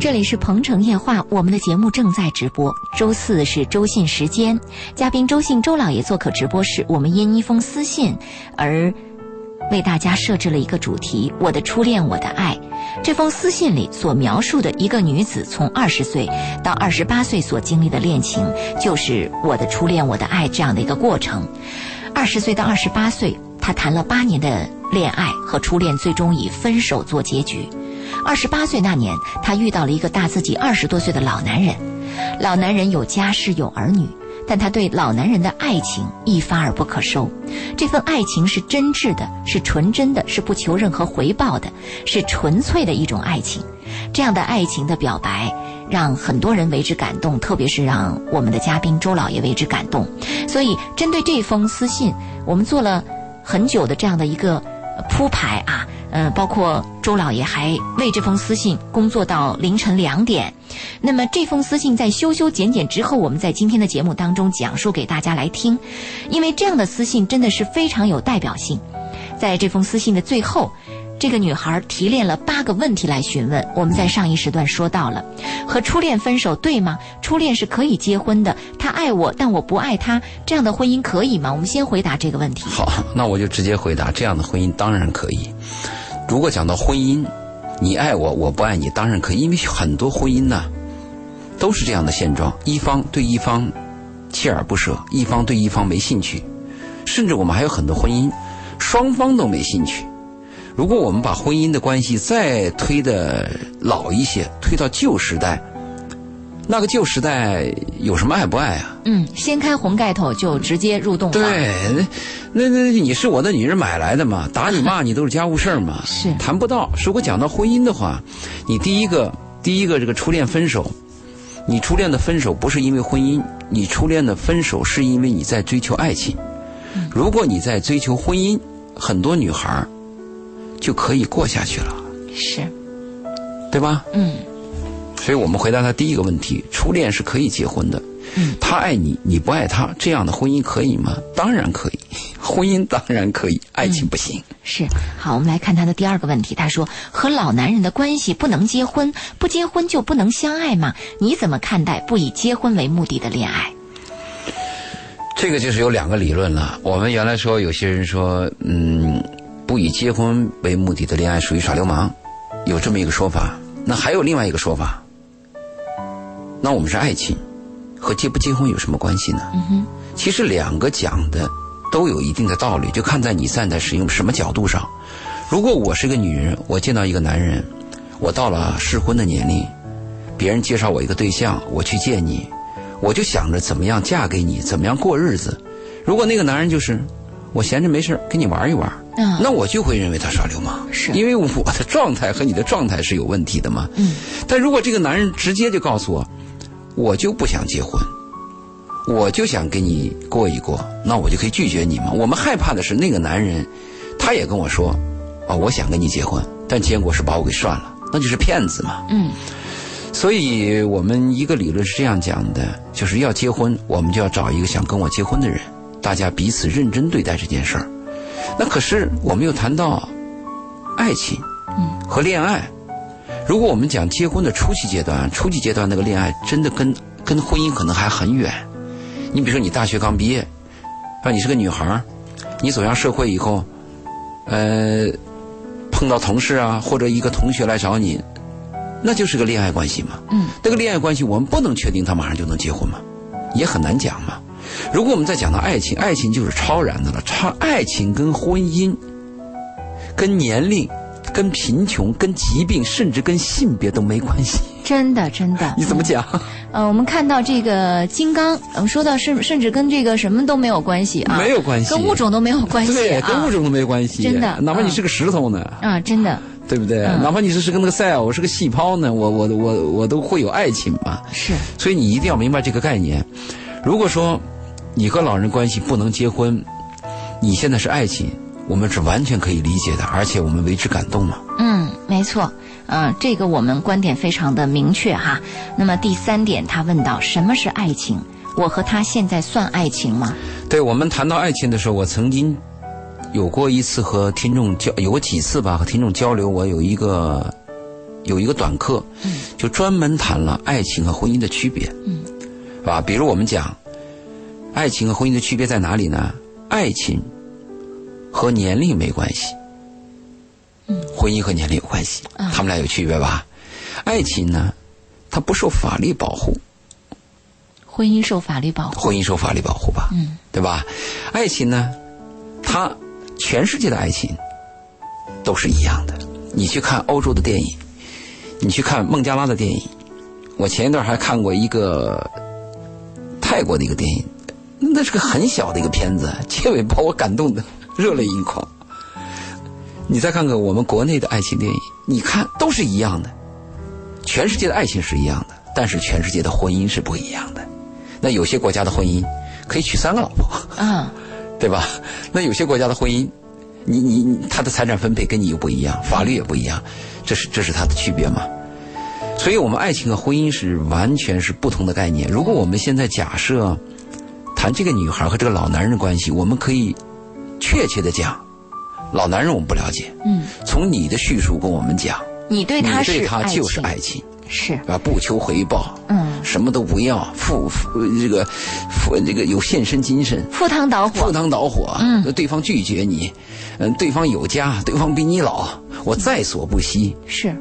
这里是鹏城夜话，我们的节目正在直播。周四是周信时间，嘉宾周信周老爷做客直播室。我们因一封私信而为大家设置了一个主题：我的初恋，我的爱。这封私信里所描述的一个女子从二十岁到二十八岁所经历的恋情，就是我的初恋，我的爱这样的一个过程。二十岁到二十八岁，她谈了八年的恋爱，和初恋最终以分手做结局。二十八岁那年，他遇到了一个大自己二十多岁的老男人。老男人有家室有儿女，但他对老男人的爱情一发而不可收。这份爱情是真挚的，是纯真的，是不求任何回报的，是纯粹的一种爱情。这样的爱情的表白，让很多人为之感动，特别是让我们的嘉宾周老爷为之感动。所以，针对这封私信，我们做了很久的这样的一个铺排啊。呃，包括周老爷还为这封私信工作到凌晨两点。那么这封私信在修修剪剪之后，我们在今天的节目当中讲述给大家来听，因为这样的私信真的是非常有代表性。在这封私信的最后。这个女孩提炼了八个问题来询问。我们在上一时段说到了，和初恋分手对吗？初恋是可以结婚的，他爱我，但我不爱他，这样的婚姻可以吗？我们先回答这个问题。好，那我就直接回答：这样的婚姻当然可以。如果讲到婚姻，你爱我，我不爱你，当然可以，因为很多婚姻呢都是这样的现状：一方对一方锲而不舍，一方对一方没兴趣，甚至我们还有很多婚姻，双方都没兴趣。如果我们把婚姻的关系再推的老一些，推到旧时代，那个旧时代有什么爱不爱啊？嗯，掀开红盖头就直接入洞房。对，那那你是我的女人买来的嘛？打你骂你都是家务事儿嘛？是谈不到。如果讲到婚姻的话，你第一个第一个这个初恋分手，你初恋的分手不是因为婚姻，你初恋的分手是因为你在追求爱情。如果你在追求婚姻，很多女孩儿。就可以过下去了，是，对吧？嗯，所以我们回答他第一个问题：初恋是可以结婚的。嗯，他爱你，你不爱他，这样的婚姻可以吗？当然可以，婚姻当然可以，爱情不行。是，好，我们来看他的第二个问题。他说：“和老男人的关系不能结婚，不结婚就不能相爱吗？你怎么看待不以结婚为目的的恋爱？”这个就是有两个理论了。我们原来说，有些人说，嗯。不以结婚为目的的恋爱属于耍流氓，有这么一个说法。那还有另外一个说法。那我们是爱情，和结不结婚有什么关系呢？嗯哼。其实两个讲的都有一定的道理，就看在你站在使用什么角度上。如果我是个女人，我见到一个男人，我到了适婚的年龄，别人介绍我一个对象，我去见你，我就想着怎么样嫁给你，怎么样过日子。如果那个男人就是我闲着没事跟你玩一玩。那我就会认为他耍流氓，是因为我的状态和你的状态是有问题的嘛。嗯，但如果这个男人直接就告诉我，我就不想结婚，我就想跟你过一过，那我就可以拒绝你嘛。我们害怕的是那个男人，他也跟我说，啊，我想跟你结婚，但结果是把我给涮了，那就是骗子嘛。嗯，所以我们一个理论是这样讲的，就是要结婚，我们就要找一个想跟我结婚的人，大家彼此认真对待这件事儿。那可是我们又谈到爱情，嗯，和恋爱。如果我们讲结婚的初期阶段，初级阶段那个恋爱真的跟跟婚姻可能还很远。你比如说你大学刚毕业，啊，你是个女孩你走向社会以后，呃，碰到同事啊或者一个同学来找你，那就是个恋爱关系嘛。嗯，那个恋爱关系我们不能确定他马上就能结婚嘛，也很难讲嘛。如果我们再讲到爱情，爱情就是超然的了。超爱情跟婚姻、跟年龄、跟贫穷、跟疾病，甚至跟性别都没关系。真的，真的。你怎么讲？呃，我们看到这个金刚，我们说到甚甚至跟这个什么都没有关系啊，没有关系，跟物种都没有关系，对，跟物种都没关系。真的，哪怕你是个石头呢？啊，真的，对不对？哪怕你是是个那个赛尔，我是个细胞呢，我我我我都会有爱情嘛。是。所以你一定要明白这个概念。如果说。你和老人关系不能结婚，你现在是爱情，我们是完全可以理解的，而且我们为之感动嘛。嗯，没错，嗯，这个我们观点非常的明确哈。那么第三点，他问到什么是爱情？我和他现在算爱情吗？对我们谈到爱情的时候，我曾经有过一次和听众交，有过几次吧，和听众交流，我有一个有一个短课，嗯，就专门谈了爱情和婚姻的区别，嗯，是吧？比如我们讲。爱情和婚姻的区别在哪里呢？爱情和年龄没关系，嗯，婚姻和年龄有关系，他们俩有区别吧？爱情呢，它不受法律保护，婚姻受法律保护，婚姻受法律保护吧？嗯，对吧？爱情呢，它全世界的爱情都是一样的。你去看欧洲的电影，你去看孟加拉的电影，我前一段还看过一个泰国的一个电影，那是个很小的一个片子，结尾把我感动的热泪盈眶。你再看看我们国内的爱情电影，你看都是一样的，全世界的爱情是一样的，但是全世界的婚姻是不一样的。那有些国家的婚姻可以娶三个老婆，嗯，对吧？那有些国家的婚姻，你你你，他的财产分配跟你又不一样，法律也不一样，这是这是它的区别嘛？所以我们爱情和婚姻是完全是不同的概念。如果我们现在假设谈这个女孩和这个老男人的关系，我们可以确切的讲，老男人我们不了解，嗯，从你的叙述跟我们讲，你对他是对他就是爱情。是，啊，不求回报，嗯，什么都不要，付付这个付这个有献身精神，赴汤蹈火。赴，汤蹈火，嗯。对方拒绝你，嗯，对方有家，对方比你老，我在所不惜，是，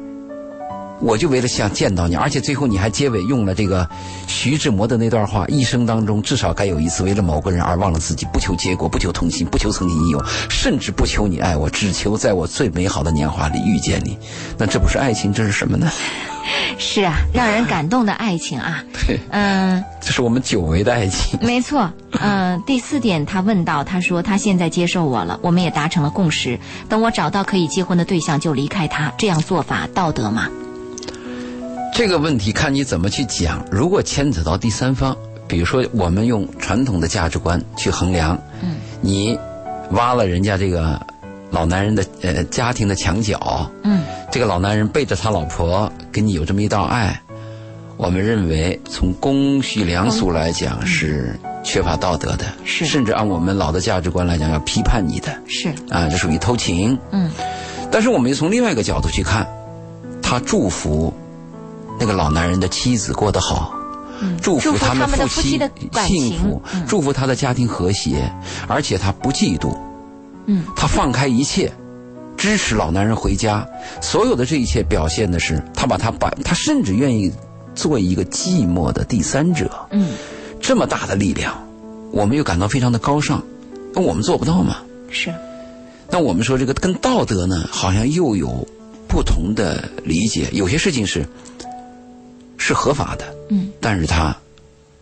我就为了想见到你，而且最后你还结尾用了这个徐志摩的那段话：一生当中至少该有一次为了某个人而忘了自己，不求结果，不求同心，不求曾经拥有，甚至不求你爱我，只求在我最美好的年华里遇见你。那这不是爱情，这是什么呢？是啊，让人感动的爱情啊，对，嗯。这是我们久违的爱情。没错，嗯、第四点，他问到，他说他现在接受我了，我们也达成了共识。等我找到可以结婚的对象，就离开他，这样做法道德吗？这个问题看你怎么去讲。如果牵扯到第三方，比如说我们用传统的价值观去衡量，嗯，你挖了人家这个老男人的呃家庭的墙角，嗯，这个老男人背着他老婆跟你有这么一道爱，我们认为从公序良俗来讲是缺乏道德的，是。甚至按我们老的价值观来讲要批判你的。是，啊，这属于偷情。嗯，但是我们又从另外一个角度去看，他祝福那个老男人的妻子过得好，嗯，祝福他们夫妻的幸福，嗯祝福他的家庭和谐，而且他不嫉妒，嗯，他放开一切，支持老男人回家，所有的这一切表现的是他把他把他甚至愿意做一个寂寞的第三者，嗯，这么大的力量，我们又感到非常的高尚，那我们做不到吗？是，那我们说这个跟道德呢，好像又有不同的理解。有些事情是是合法的，嗯但是它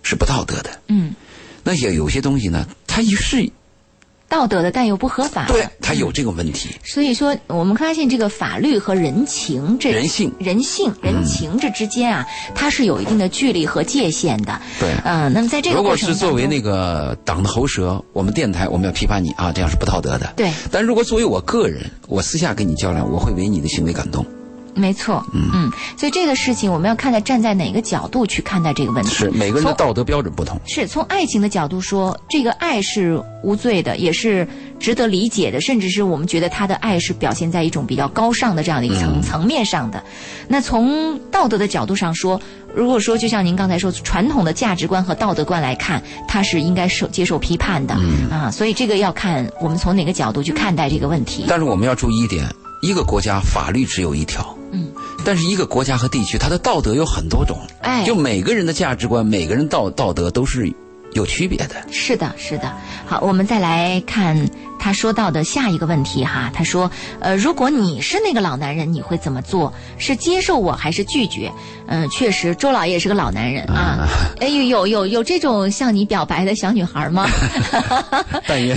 是不道德的。嗯，那也有些东西呢，它也是道德的，但又不合法。对，它有这个问题。所以说，我们发现这个法律和人情这人性人性、人情这之间啊，它是有一定的距离和界限的。对嗯、那么在这个如果是作为那个党的喉舌，我们电台我们要批判你啊，这样是不道德的。对，但如果作为我个人，我私下跟你较量，我会为你的行为感动。没错，嗯所以这个事情我们要看待站在哪个角度去看待这个问题。是每个人的道德标准不同。是从爱情的角度说，这个爱是无罪的，也是值得理解的，甚至是我们觉得他的爱是表现在一种比较高尚的这样的一个层、层面上的。那从道德的角度上说，如果说就像您刚才说，传统的价值观和道德观来看，他是应该受接受批判的、啊，所以这个要看我们从哪个角度去看待这个问题。但是我们要注意一点，一个国家法律只有一条，嗯，但是一个国家和地区，它的道德有很多种，哎就每个人的价值观，每个人道道德都是有区别的。是的，是的。好，我们再来看他说到的下一个问题哈。他说，呃，如果你是那个老男人，你会怎么做？是接受我还是拒绝？嗯、确实，周老爷是个老男人啊。哎，有有有有这种向你表白的小女孩吗？但愿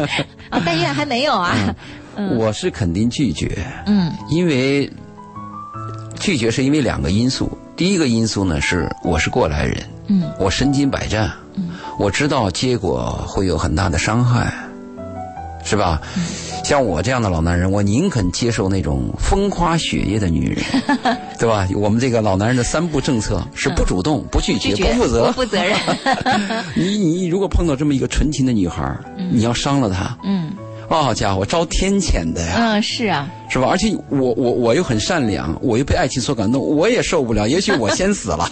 啊，但愿还没有啊。我是肯定拒绝，嗯因为拒绝是因为两个因素。第一个因素呢是我是过来人，嗯我身经百战，嗯我知道结果会有很大的伤害，是吧？像我这样的老男人，我宁肯接受那种风花雪月的女人，对吧？我们这个老男人的三不政策是不主动、不拒绝、拒绝不负责。不负责任。你你如果碰到这么一个纯情的女孩儿，你要伤了她，嗯好家伙，遭天谴的呀！嗯，是啊，是吧？而且我我我又很善良，我又被爱情所感动，我也受不了。也许我先死了，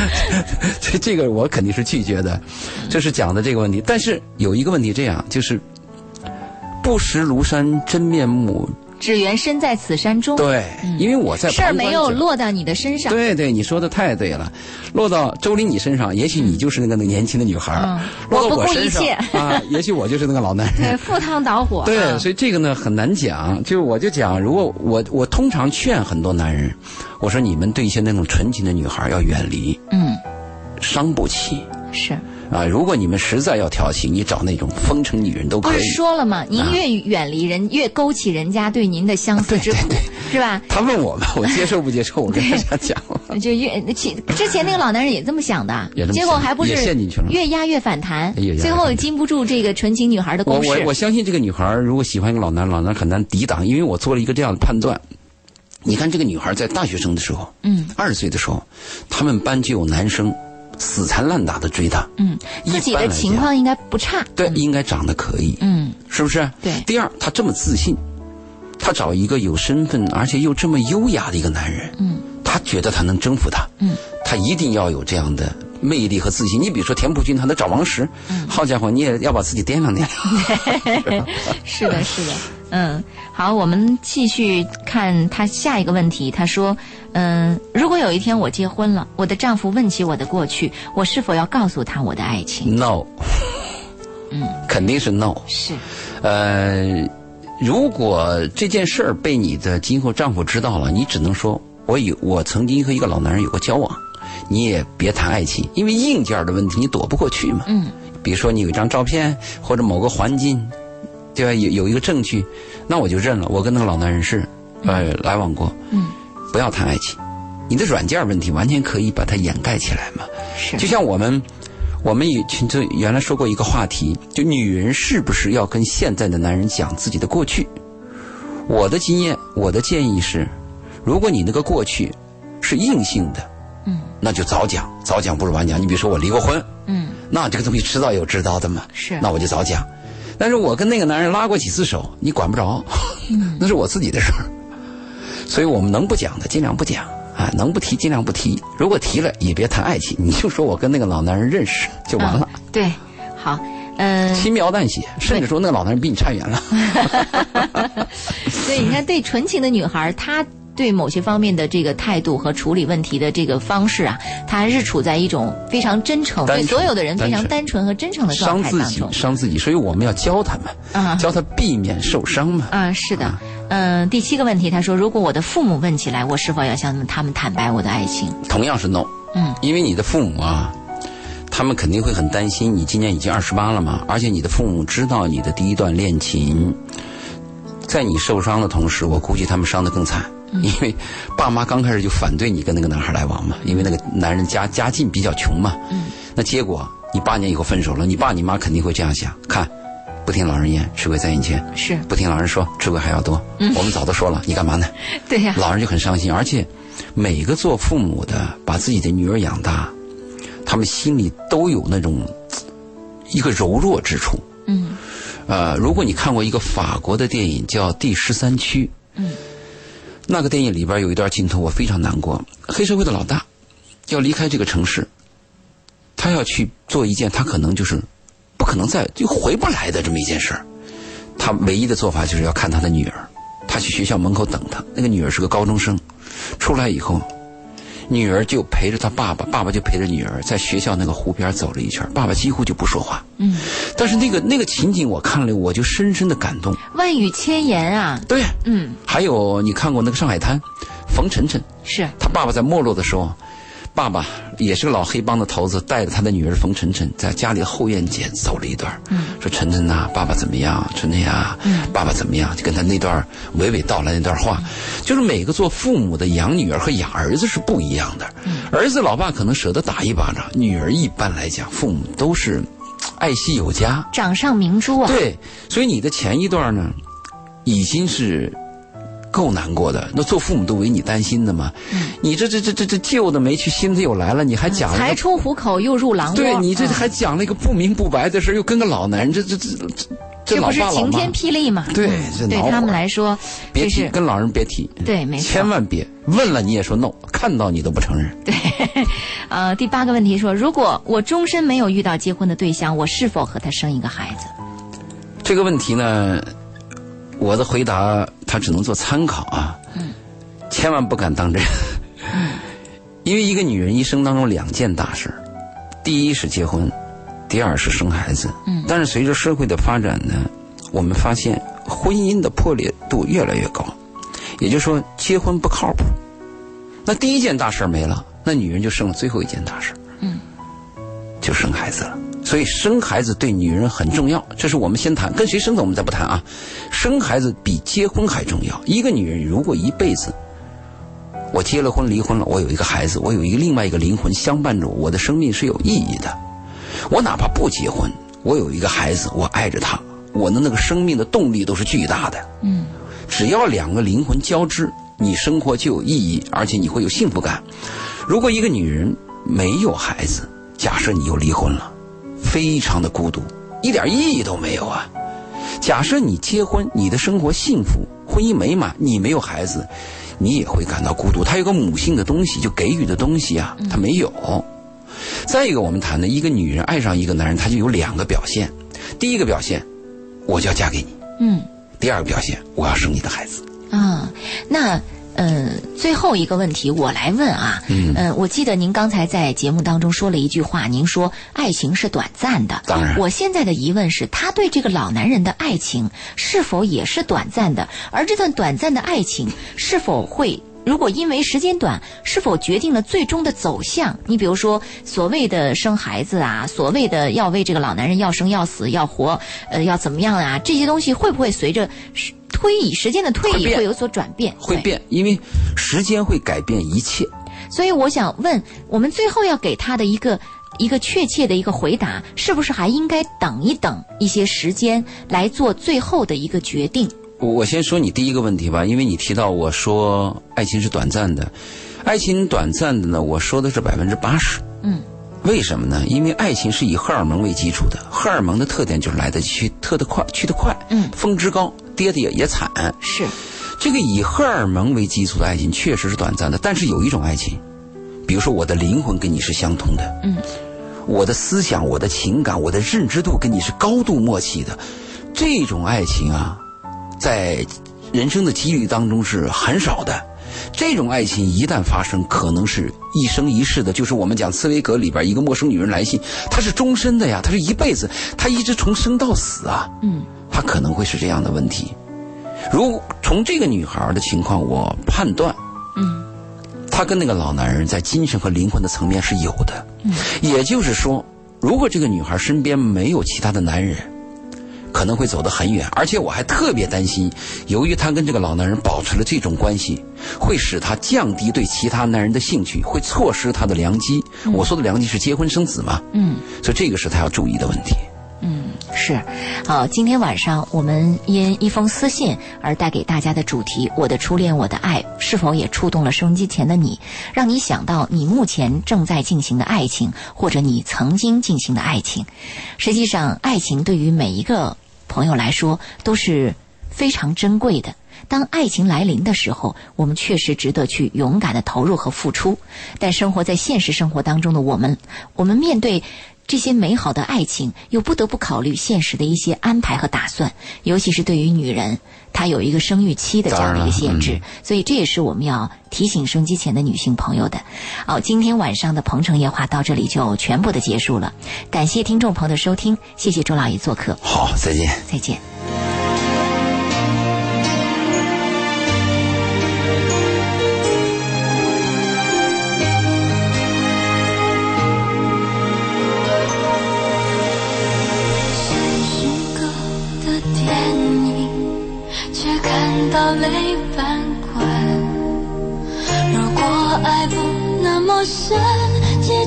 这这个我肯定是拒绝的。这是讲的这个问题。但是有一个问题，这样就是不识庐山真面目，只缘身在此山中。对，因为我在事儿没有落到你的身上。对对，你说的太对了，落到周林你身上，也许你就是那个那个年轻的女孩落到我不顾身上一切。啊，也许我就是那个老男人。对，赴汤蹈火。对，啊所以这个呢很难讲。就我就讲，如果我我通常劝很多男人，我说你们对一些那种纯情的女孩要远离，嗯，伤不起。是啊。如果你们实在要调情，你找那种风尘女人都可以不是。说了吗？您啊越远离人，越勾起人家对您的相思之苦，是吧？他问我们，我接受不接受？我跟大家讲，就越其之前那个老男人也这么想的结果还不是陷进去了越压越反弹最后经不住这个纯情女孩的攻势我我我。相信这个女孩如果喜欢一个老男人，老男人很难抵挡，因为我做了一个这样的判断。你看这个女孩在大学生的时候，嗯，二十岁的时候，他们班就有男生死缠烂打的追她，嗯，自己的情况应该不差。对，应该长得可以，嗯，是不是？对第二，他这么自信，他找一个有身份而且又这么优雅的一个男人，嗯，他觉得他能征服他，嗯，他一定要有这样的魅力和自信。你比如说田朴珺，他能找王石，嗯好家伙，你也要把自己掂量掂量。是的，是的，嗯，好，我们继续看他下一个问题。他说，嗯，如果有一天我结婚了，我的丈夫问起我的过去，我是否要告诉他我的爱情？No，嗯，肯定是 no。是，呃，如果这件事儿被你的今后丈夫知道了，你只能说我有我曾经和一个老男人有过交往，你也别谈爱情，因为硬件的问题你躲不过去嘛。嗯，比如说你有一张照片或者某个环境，对吧？有有一个证据，那我就认了，我跟那个老男人是呃来往过。嗯，不要谈爱情，你的软件问题完全可以把它掩盖起来嘛。是，就像我们，我们以前就原来说过一个话题，就女人是不是要跟现在的男人讲自己的过去？我的经验，我的建议是，如果你那个过去是硬性的，嗯，那就早讲，早讲不如晚讲。你比如说我离过婚，嗯，那这个东西迟早有知道的嘛，是那我就早讲。但是我跟那个男人拉过几次手，你管不着，那是我自己的事儿。所以我们能不讲的尽量不讲啊，能不提尽量不提。如果提了，也别谈爱情，你就说我跟那个老男人认识就完了，嗯对，好，嗯、轻描淡写，甚至说那个老男人比你差远了。所以你看，对纯情的女孩，她对某些方面的这个态度和处理问题的这个方式啊，他还是处在一种非常真诚，对所有的人非常单纯和真诚的状伤自己，态当中。伤自己，所以我们要教他们，啊教他避免受伤嘛。啊，是的，嗯、第七个问题，他说，如果我的父母问起来，我是否要向他们坦白我的爱情？同样是 no，嗯，因为你的父母啊，他们肯定会很担心。你今年已经二十八了嘛，而且你的父母知道你的第一段恋情，在你受伤的同时，我估计他们伤得更惨。因为爸妈刚开始就反对你跟那个男孩来往嘛，因为那个男人家家境比较穷嘛。嗯。那结果你八年以后分手了，你爸你妈肯定会这样想：看，不听老人言，吃亏在眼前；是不听老人说，吃亏还要多。嗯。我们早都说了，你干嘛呢？对呀、老人就很伤心，而且每个做父母的把自己的女儿养大，他们心里都有那种一个柔弱之处。嗯呃，如果你看过一个法国的电影叫《第十三区》，嗯，那个电影里边有一段镜头我非常难过。黑社会的老大要离开这个城市，他要去做一件他可能就是不可能再就回不来的这么一件事儿。他唯一的做法就是要看他的女儿，他去学校门口等他。那个女儿是个高中生，出来以后，女儿就陪着他爸爸，爸爸就陪着女儿在学校那个湖边走了一圈，爸爸几乎就不说话。嗯，但是那个那个情景我看了，我就深深的感动。万语千言啊，对，嗯，还有你看过那个《上海滩》，冯晨晨，是。他爸爸在没落的时候，爸爸也是个老黑帮的头子，带着他的女儿冯晨晨在家里的后院间走了一段，嗯，说晨晨呐、爸爸怎么样？晨晨呀，嗯，爸爸怎么样？就跟他那段娓娓道来那段话，就是每个做父母的养女儿和养儿子是不一样的，儿子老爸可能舍得打一巴掌，女儿一般来讲，父母都是爱惜有加，掌上明珠啊，对，所以你的前一段呢，已经是够难过的。那做父母都为你担心的嘛。你这这这这这旧的没去，新的又来了，你还讲了才出虎口又入狼窝，对你这嗯还讲了一个不明不白的事儿又跟个老男人，这这这这不是晴天，霹雳吗？对对他们来说，别提跟老人别提，对，没错，千万别问了你也说 no，看到你都不承认。对。呃，第八个问题说，如果我终身没有遇到结婚的对象，我是否和他生一个孩子？这个问题呢，我的回答它只能做参考啊。嗯，千万不敢当真。因为一个女人一生当中两件大事第一是结婚，第二是生孩子。嗯，但是随着社会的发展呢，我们发现婚姻的破裂度越来越高，也就是说结婚不靠谱。那第一件大事没了，那女人就剩了最后一件大事。嗯，就生孩子了。所以生孩子对女人很重要，这是我们先谈，跟谁生的我们再不谈啊。生孩子比结婚还重要。一个女人如果一辈子，我结了婚离婚了，我有一个孩子，我有一个另外一个灵魂相伴着我，我的生命是有意义的。我哪怕不结婚，我有一个孩子，我爱着他，我的那个生命的动力都是巨大的。嗯，只要两个灵魂交织，你生活就有意义，而且你会有幸福感。如果一个女人没有孩子，假设你又离婚了。非常的孤独，一点意义都没有啊！假设你结婚，你的生活幸福，婚姻美满，你没有孩子，你也会感到孤独。他有个母性的东西，就给予的东西啊，他没有。再一个，我们谈的一个女人爱上一个男人，他就有两个表现：第一个表现，我就要嫁给你；嗯，第二个表现，我要生你的孩子。啊，那。嗯，最后一个问题我来问啊。嗯，我记得您刚才在节目当中说了一句话，您说爱情是短暂的。当然，我现在的疑问是，他对这个老男人的爱情是否也是短暂的？而这段短暂的爱情是否会，如果因为时间短，是否决定了最终的走向？你比如说，所谓的生孩子啊，所谓的要为这个老男人要生要死要活，呃，要怎么样啊？这些东西会不会随着？推移，时间的推移会有所转变，会变，因为时间会改变一切。所以我想问，我们最后要给他的一个一个确切的一个回答，是不是还应该等一等一些时间来做最后的一个决定？我先说你第一个问题吧，因为你提到我说爱情是短暂的，爱情短暂的呢，我说的是百分之八十。嗯。为什么呢？因为爱情是以荷尔蒙为基础的，荷尔蒙的特点就是来得去特的快，去得快。嗯，峰值高，跌的也也惨。是，这个以荷尔蒙为基础的爱情确实是短暂的。但是有一种爱情，比如说我的灵魂跟你是相通的，嗯，我的思想、我的情感、我的认知度跟你是高度默契的，这种爱情啊，在人生的几率当中是很少的。这种爱情一旦发生，可能是一生一世的。就是我们讲《茨威格》里边一个陌生女人来信，她是终身的呀，她是一辈子，她一直从生到死啊。嗯，她可能会是这样的问题。如从这个女孩的情况，我判断，嗯，她跟那个老男人在精神和灵魂的层面是有的。嗯，也就是说，如果这个女孩身边没有其他的男人。可能会走得很远，而且我还特别担心，由于她跟这个老男人保持了这种关系，会使她降低对其他男人的兴趣，会错失她的良机。我说的良机是结婚生子嘛？嗯，所以这个是她要注意的问题。是。好，今天晚上我们因一封私信而带给大家的主题《我的初恋，我的爱》，是否也触动了收音机前的你，让你想到你目前正在进行的爱情，或者你曾经进行的爱情？实际上，爱情对于每一个。朋友来说都是非常珍贵的。当爱情来临的时候，我们确实值得去勇敢的投入和付出。但生活在现实生活当中的我们，我们面对这些美好的爱情，又不得不考虑现实的一些安排和打算。尤其是对于女人，她有一个生育期的这样的一个限制，所以这也是我们要提醒生机前的女性朋友的。好，今天晚上的《鹏城夜话》到这里就全部的结束了。感谢听众朋友的收听，谢谢周老爷做客。好，再见。再见。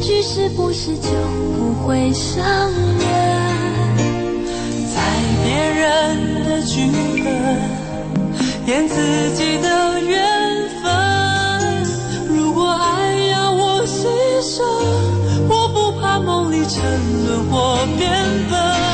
句是不是就不会伤人？在别人的剧本演自己的缘分。如果爱要我牺牲，我不怕梦里沉沦或变笨。